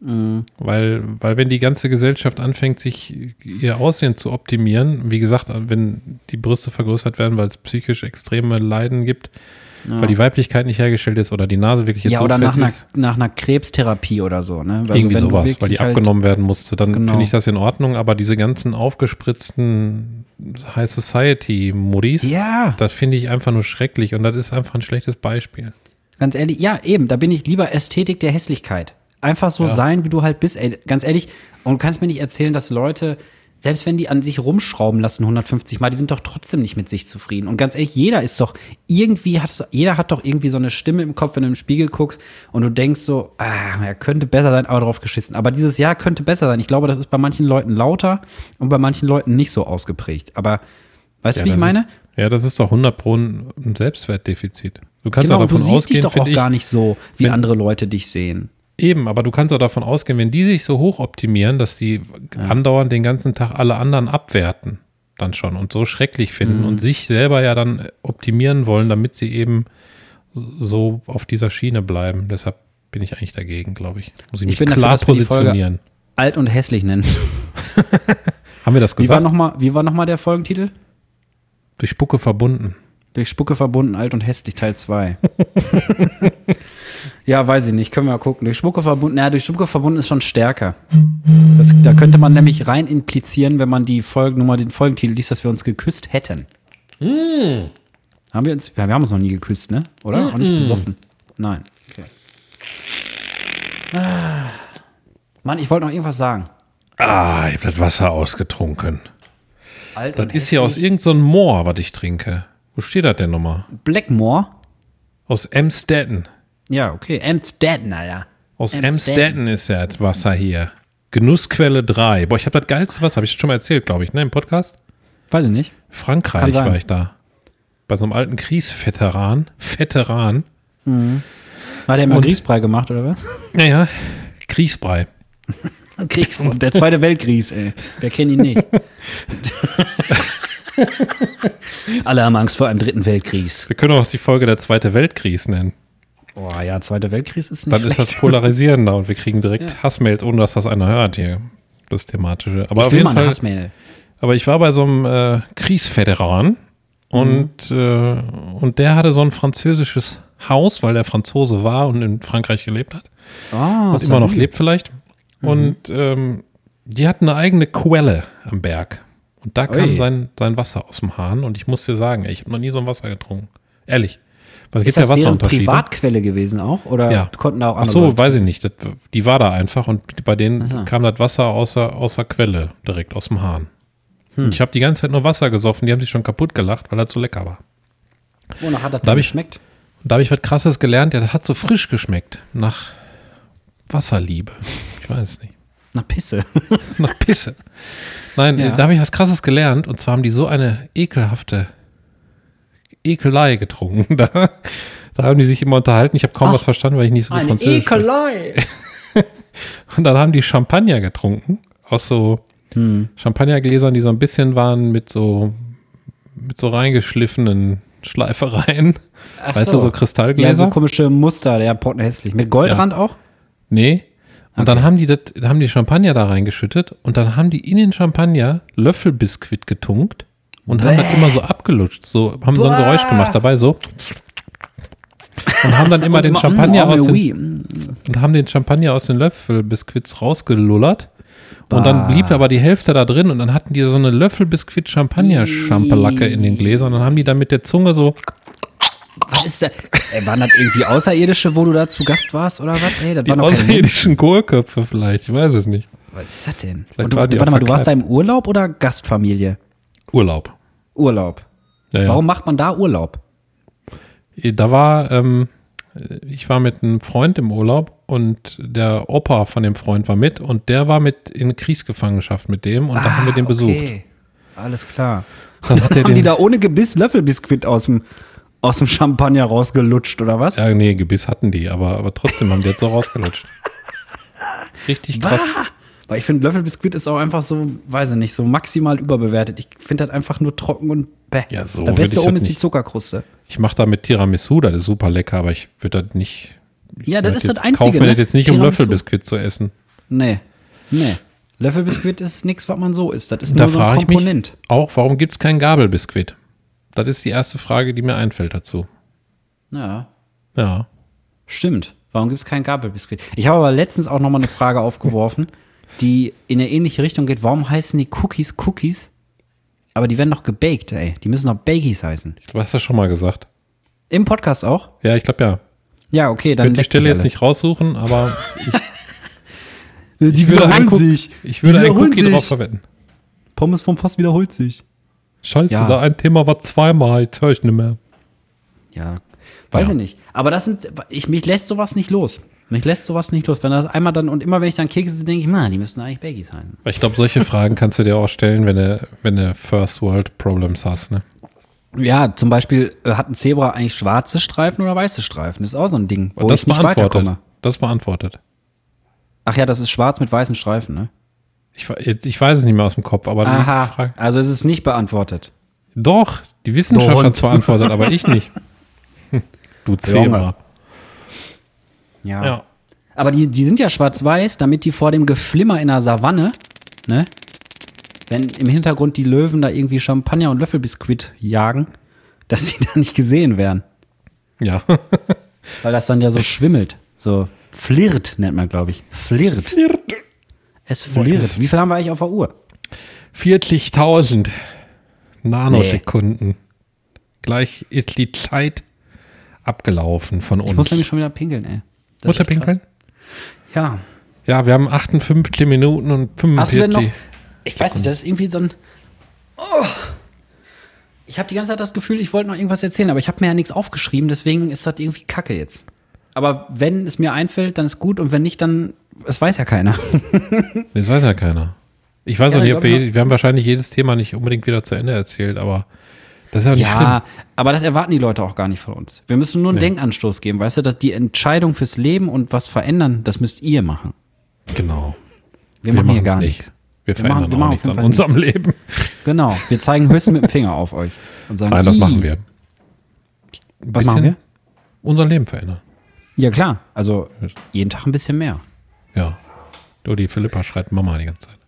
Mhm. Weil, weil wenn die ganze Gesellschaft anfängt, sich ihr Aussehen zu optimieren, wie gesagt, wenn die Brüste vergrößert werden, weil es psychisch extreme Leiden gibt, weil die Weiblichkeit nicht hergestellt ist oder die Nase wirklich jetzt ja, so oder nach einer, ist. nach einer Krebstherapie oder so, ne? Also Irgendwie sowas, weil die halt- abgenommen werden musste, dann Genau. finde ich das in Ordnung, aber diese ganzen aufgespritzten High Society Modis, Ja, das finde ich einfach nur schrecklich und das ist einfach ein schlechtes Beispiel. Ganz ehrlich, ja, eben, da bin ich lieber Ästhetik der Hässlichkeit. Einfach so Ja. sein, wie du halt bist, ey, ganz ehrlich. Und du kannst mir nicht erzählen, dass Leute, selbst wenn die an sich rumschrauben lassen 150 Mal, die sind doch trotzdem nicht mit sich zufrieden. Und ganz ehrlich, jeder ist doch irgendwie, hat, jeder hat doch irgendwie so eine Stimme im Kopf, wenn du im Spiegel guckst und du denkst so, ah, er könnte besser sein, aber drauf geschissen. Aber dieses Jahr könnte besser sein. Ich glaube, das ist bei manchen Leuten lauter und bei manchen Leuten nicht so ausgeprägt. Aber weißt du, wie ich meine? Ist, ja, das ist doch 100 Pro ein Selbstwertdefizit. Du kannst Genau, auch und du davon siehst dich ausgehen, doch auch ich. gar nicht so, wie wenn- andere Leute dich sehen. Eben, aber du kannst auch davon ausgehen, wenn die sich so hoch optimieren, dass die andauernd den ganzen Tag alle anderen abwerten, dann schon und so schrecklich finden Mhm. und sich selber ja dann optimieren wollen, damit sie eben so auf dieser Schiene bleiben. Deshalb bin ich eigentlich dagegen, glaube ich. Muss ich mich bin dafür, klar Folge- positionieren. Alt und hässlich nennen. Haben wir das Wie war gesagt? nochmal wie war noch mal der Folgentitel? Durch Spucke verbunden. Durch Spucke verbunden, alt und hässlich, Teil 2. ja, weiß ich nicht, können wir mal gucken. Durch Spucke verbunden, ja, durch Spucke verbunden ist schon stärker. Das, da könnte man nämlich rein implizieren, wenn man die Folgennummer, den Folgentitel liest, dass wir uns geküsst hätten. Haben wir uns, ja, wir haben uns noch nie geküsst, ne? Oder? Auch nicht besoffen. Nein. Okay. Ah. Mann, ich wollte noch irgendwas sagen. Ah, ich habe das Wasser ausgetrunken. Alt Das und ist hier aus irgendeinem Moor, was ich trinke. Wo steht das denn nochmal? Blackmore? Aus Emstetten. Ja, okay. Emstetten, ja. Aus Emstetten ist das Wasser hier. Genussquelle 3. Boah, ich habe das geilste Wasser, habe ich schon mal erzählt, glaube ich, ne, im Podcast? Weiß ich nicht. Frankreich war ich da. Bei so einem alten Kriegsveteran. Veteran. Mhm. Hat der immer Grießbrei gemacht, oder was? Naja, Kriegsbrei. Kriegsbrei. Der Zweite Weltkrieg, ey. Wer kennt ihn nicht? Alle haben Angst vor einem dritten Weltkrieg. Wir können auch die Folge der Zweite Weltkrieg nennen. Boah, ja, Zweiter Weltkrieg ist nicht Dann schlecht. ist das polarisierender und wir kriegen direkt Ja. Hassmails, ohne dass das einer hört hier. Das Thematische. Aber Ich auf jeden Fall. Hassmail. Aber ich war bei so einem äh, Kriegsveteran und, äh, und der hatte so ein französisches Haus, weil der Franzose war und in Frankreich gelebt hat. Oh, und immer noch lebt vielleicht. Und ähm, die hatten eine eigene Quelle am Berg. Und da kam Ui. sein, sein Wasser aus dem Hahn. Und ich muss dir sagen, ich habe noch nie so ein Wasser getrunken. Ehrlich. Was gibt Ist das deren Wasserunterschiede? Privatquelle gewesen auch? Oder Ja. konnten da auch Ach andere so, Leute- weiß ich nicht. Das, die war da einfach und bei denen Ach so. kam das Wasser außer, außer Quelle, direkt aus dem Hahn. Hm. Und ich habe die ganze Zeit nur Wasser gesoffen, die haben sich schon kaputt gelacht, weil das so lecker war. Wonach hat das Da denn geschmeckt? Und da habe ich was krasses gelernt, ja, das hat so frisch geschmeckt. Nach Wasserliebe. Ich weiß es nicht. Na, Pisse. Nach Pisse. Nein, Ja. da habe ich was krasses gelernt und zwar haben die so eine ekelhafte Ekelei getrunken. Da, da haben die sich immer unterhalten. Ich habe kaum Ach, was verstanden, weil ich nicht so gut Eine Französisch. Ekelei. Und dann haben die Champagner getrunken. Aus so Hm. Champagnergläsern, die so ein bisschen waren mit so, mit so reingeschliffenen Schleifereien. Ach weißt du, so Ja, Kristallgläser? so komische Muster, der pottenhässlich. Mit Goldrand auch? nee. Und dann haben die das, haben die Champagner da reingeschüttet und dann haben die in den Champagner Löffelbiskuit getunkt und haben das Bäh. immer so abgelutscht, so, haben so ein Bäh. Geräusch gemacht dabei, so. Und haben dann immer den Champagner mm, aus den, und haben den Champagner aus den Löffelbiskuits rausgelullert. Und dann blieb aber die Hälfte da drin und dann hatten die so eine Löffelbiskuit Champagner-Schampelacke in den Gläsern und dann haben die dann mit der Zunge so, Was ist da? Ey, waren das irgendwie Außerirdische, wo du da zu Gast warst oder was? Ey, das die waren außerirdischen Kohlköpfe vielleicht, ich weiß es nicht. Was ist das denn? Du, die warte mal, du warst da im Urlaub oder Gastfamilie? Urlaub. Urlaub. Ja, ja. Warum macht man da Urlaub? Da war, ähm, ich war mit einem Freund im Urlaub und der Opa von dem Freund war mit und der war mit in Kriegsgefangenschaft mit dem und da haben wir den besucht. Ah, Okay. Alles klar. Dann er Haben die den, da ohne Gebiss Löffelbiskuit aus dem, aus dem Champagner rausgelutscht oder was? ja, nee, Gebiss hatten die, aber, aber trotzdem haben die jetzt so rausgelutscht. Richtig krass. Bah! Weil ich finde, Löffelbiskuit ist auch einfach so, weiß ich nicht, so maximal überbewertet. Ich finde das einfach nur trocken und bäh. Ja, so Das würd Beste ich oben das ist die. Zuckerkruste. Ich mache da mit Tiramisu, das ist super lecker, aber ich würde das nicht. Ja, das ist das jetzt- Einzige. Kauf mir ne? das jetzt nicht, um Tiramisu. Löffelbiskuit zu essen. Nee. Nee. Löffelbiskuit ist nichts, was man so isst. Das ist Da nur so ein frage ich mich Komponent. auch, warum gibt es kein Gabelbiskuit? Das ist die erste Frage, die mir einfällt dazu. Ja, Ja. stimmt. Warum gibt es kein Gabelbiskuit? Ich habe aber letztens auch noch mal eine Frage aufgeworfen, die in eine ähnliche Richtung geht. Warum heißen die Cookies Cookies? Aber die werden doch gebaked, ey. Die müssen doch Bakies heißen. Du hast das schon mal gesagt. Im Podcast auch? Ja, ich glaube ja. Ja, okay, Ich dann. könnte die leckt Stelle jetzt nicht raussuchen, aber Die ich würde, einen, sich. ich würde Die einen Cookie sich. drauf verwenden. Pommes vom Fass wiederholt sich. Scheiße, Ja. da ein Thema war zweimal, jetzt höre ich nicht mehr. Ja, weiß Ja. ich nicht. Aber das sind, ich, mich lässt sowas nicht los. Mich lässt sowas nicht los. Wenn das einmal dann, und immer wenn ich dann Kekse sehe, denke ich, na, die müssen eigentlich Baggies sein. Ich glaube, solche Fragen kannst du dir auch stellen, wenn du, wenn du First World Problems hast. Ne? Ja, zum Beispiel, äh, hat ein Zebra eigentlich schwarze Streifen oder weiße Streifen? Das ist auch so ein Ding, wo Und das ich nicht beantwortet. weiterkomme. Das beantwortet. Ach ja, das ist schwarz mit weißen Streifen, ne? Ich, jetzt, ich weiß es nicht mehr aus dem Kopf, aber die Aha, Frage. also es ist nicht beantwortet. Doch, die Wissenschaft hat es beantwortet, aber ich nicht. Du Zebra. Ja. Ja. Aber die, die sind ja schwarz-weiß, damit die vor dem Geflimmer in der Savanne, ne? Wenn im Hintergrund die Löwen da irgendwie Champagner und Löffelbiskuit jagen, dass sie da nicht gesehen werden. Ja. Weil das dann ja so schwimmelt. So flirt nennt man, glaube ich. Flirt. Es flirrt. Wie viel haben wir eigentlich auf der Uhr? 40.000 Nanosekunden. Gleich ist die Zeit abgelaufen von uns. Ich muss nämlich schon wieder pinkeln, ey. Das Muss er pinkeln? krass. Ja. Ja, wir haben 58 Minuten und 45. Hast du denn noch? Ich weiß nicht, das ist irgendwie so ein. Oh. Ich habe die ganze Zeit das Gefühl, ich wollte noch irgendwas erzählen, aber ich habe mir ja nichts aufgeschrieben, deswegen ist das irgendwie kacke jetzt. Aber wenn es mir einfällt, dann ist gut und wenn nicht, dann, es weiß ja keiner. Das weiß ja keiner. Ich weiß Ja, auch nicht, ich ob wir, wir haben wahrscheinlich jedes Thema nicht unbedingt wieder zu Ende erzählt, aber das ist ja nicht Ja, aber das erwarten die Leute auch gar nicht von uns. Wir müssen nur einen Nee. Denkanstoß geben, weißt du, dass die Entscheidung fürs Leben und was verändern, das müsst ihr machen. schlimm. Genau. Wir, machen hier gar nicht. nichts. Wir Wir machen- verändern wir auch machen nichts an unserem Leben. Genau. Wir zeigen höchstens mit dem Finger auf euch und sagen, Nein, das machen wir. Was machen wir? Unser Leben verändern. Ja, klar. Also jeden Tag ein bisschen mehr. Ja. Du, die Philippa schreit Mama die ganze Zeit.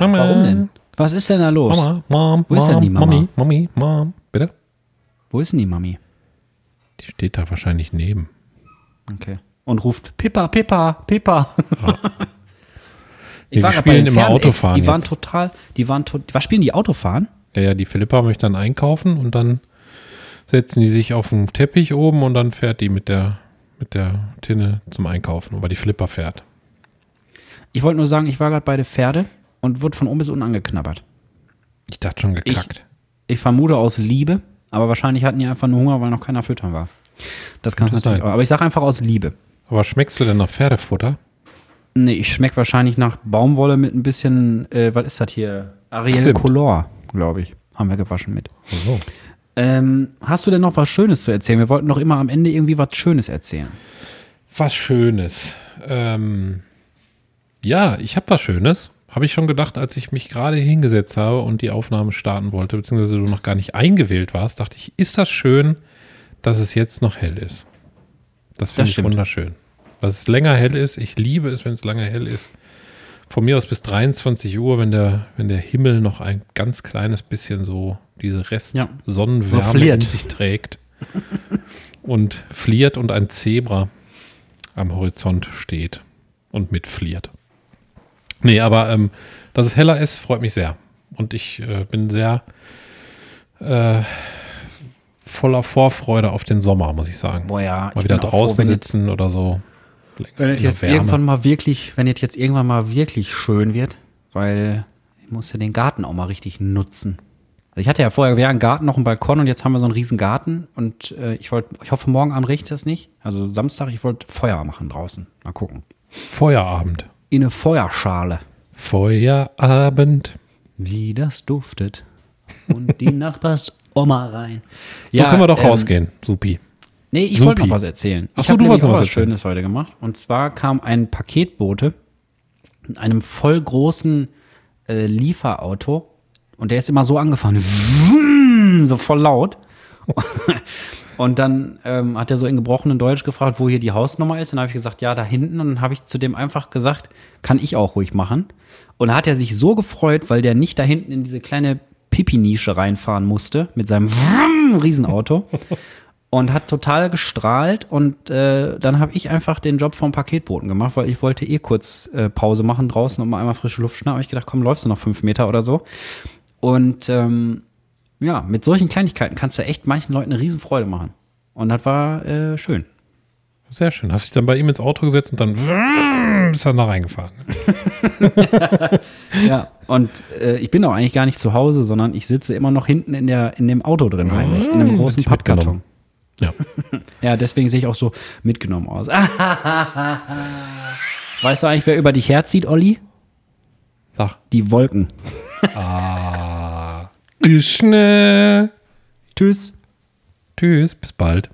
Mama. Warum denn? Was ist denn da los? Mama, Mom, Wo ist denn Mom, die Mama? Mami, Mami, Mom. Bitte? Wo ist denn die Mami? Die steht da wahrscheinlich neben. Okay. Und ruft Pippa, Pippa, Pippa. Nee, die grad bei spielen den immer Autofahren Die waren jetzt. total, die waren total, was spielen die Autofahren? Ja, ja, die Philippa möchte dann einkaufen und dann setzen die sich auf den Teppich oben und dann fährt die mit der, mit der Tinne zum Einkaufen, weil die Philippa fährt. Ich wollte nur sagen, ich war gerade bei der Pferde und wurde von oben bis unten angeknabbert. Ich dachte schon gekackt. Ich vermute aus Liebe, aber wahrscheinlich hatten die einfach nur Hunger, weil noch keiner füttern war. Das kann natürlich auch. Aber ich sage einfach aus Liebe. Aber schmeckst du denn nach Pferdefutter? Nee, ich schmecke wahrscheinlich nach Baumwolle mit ein bisschen, äh, was ist das hier? Ariel Zimt. Color, glaube ich. Haben wir gewaschen mit. So. Ähm, hast du denn noch was Schönes zu erzählen? Wir wollten doch immer am Ende irgendwie was Schönes erzählen. Was Schönes. Ähm, ja, ich habe was Schönes. Habe ich schon gedacht, als ich mich gerade hingesetzt habe und die Aufnahme starten wollte, beziehungsweise du noch gar nicht eingewählt warst, dachte ich, ist das schön, dass es jetzt noch hell ist. Das finde ich stimmt. wunderschön. Dass es länger hell ist. Ich liebe es, wenn es lange hell ist. Von mir aus bis 23 Uhr, wenn der, wenn der Himmel noch ein ganz kleines bisschen so diese Rest Ja. So in sich trägt und fliert und ein Zebra am Horizont steht und mitfliert. Nee, aber ähm, dass es heller ist, freut mich sehr. Und ich äh, bin sehr äh, voller Vorfreude auf den Sommer, muss ich sagen. Boah, ja. Mal ich wieder auch froh, draußen wenn jetzt- sitzen oder so. Wenn es jetzt Wärme. irgendwann mal wirklich, wenn es jetzt irgendwann mal wirklich schön wird, weil ich muss ja den Garten auch mal richtig nutzen. Also ich hatte ja vorher, wir hatten einen Garten, noch einen Balkon und jetzt haben wir so einen riesen Garten und äh, ich wollte, ich hoffe, morgen Abend regnet es nicht. Also Samstag, ich wollte Feuer machen draußen. Mal gucken. Feuerabend. In eine Feuerschale. Feuerabend. Wie das duftet. Und die Nachbars Oma rein. So können wir doch ähm, rausgehen. Supi. Nee, ich wollte noch was erzählen. Ach ich du wolltest noch was erzählen. Schönes heute gemacht. Und zwar kam ein Paketbote in einem voll großen äh, Lieferauto und der ist immer so angefahren. So voll laut. Und dann ähm, hat er so in gebrochenem Deutsch gefragt, wo hier die Hausnummer ist. Und dann habe ich gesagt, ja, da hinten. Und dann habe ich zu dem einfach gesagt, kann ich auch ruhig machen. Und da hat er sich so gefreut, weil der nicht da hinten in diese kleine Pipi-Nische reinfahren musste mit seinem Vroom, Riesenauto. Und hat total gestrahlt. Und äh, dann habe ich einfach den Job vom Paketboten gemacht, weil ich wollte eh kurz äh, Pause machen draußen und mal einmal frische Luft schnappen. Ich gedacht, komm, läufst du noch fünf Meter oder so. Und ähm, ja, mit solchen Kleinigkeiten kannst du echt manchen Leuten eine Riesenfreude machen. Und das war äh, schön. Sehr schön. Hast dich dann bei ihm ins Auto gesetzt und dann bist dann da reingefahren. Ja. Und äh, ich bin auch eigentlich gar nicht zu Hause, sondern ich sitze immer noch hinten in, der, in dem Auto drin heimlich, in einem großen Pappkarton. Ja. Ja, deswegen sehe ich auch so mitgenommen aus. weißt du eigentlich, wer über dich herzieht, Olli? Sag. Die Wolken. Ah. Geschnä. Tschüss. Tschüss, bis bald.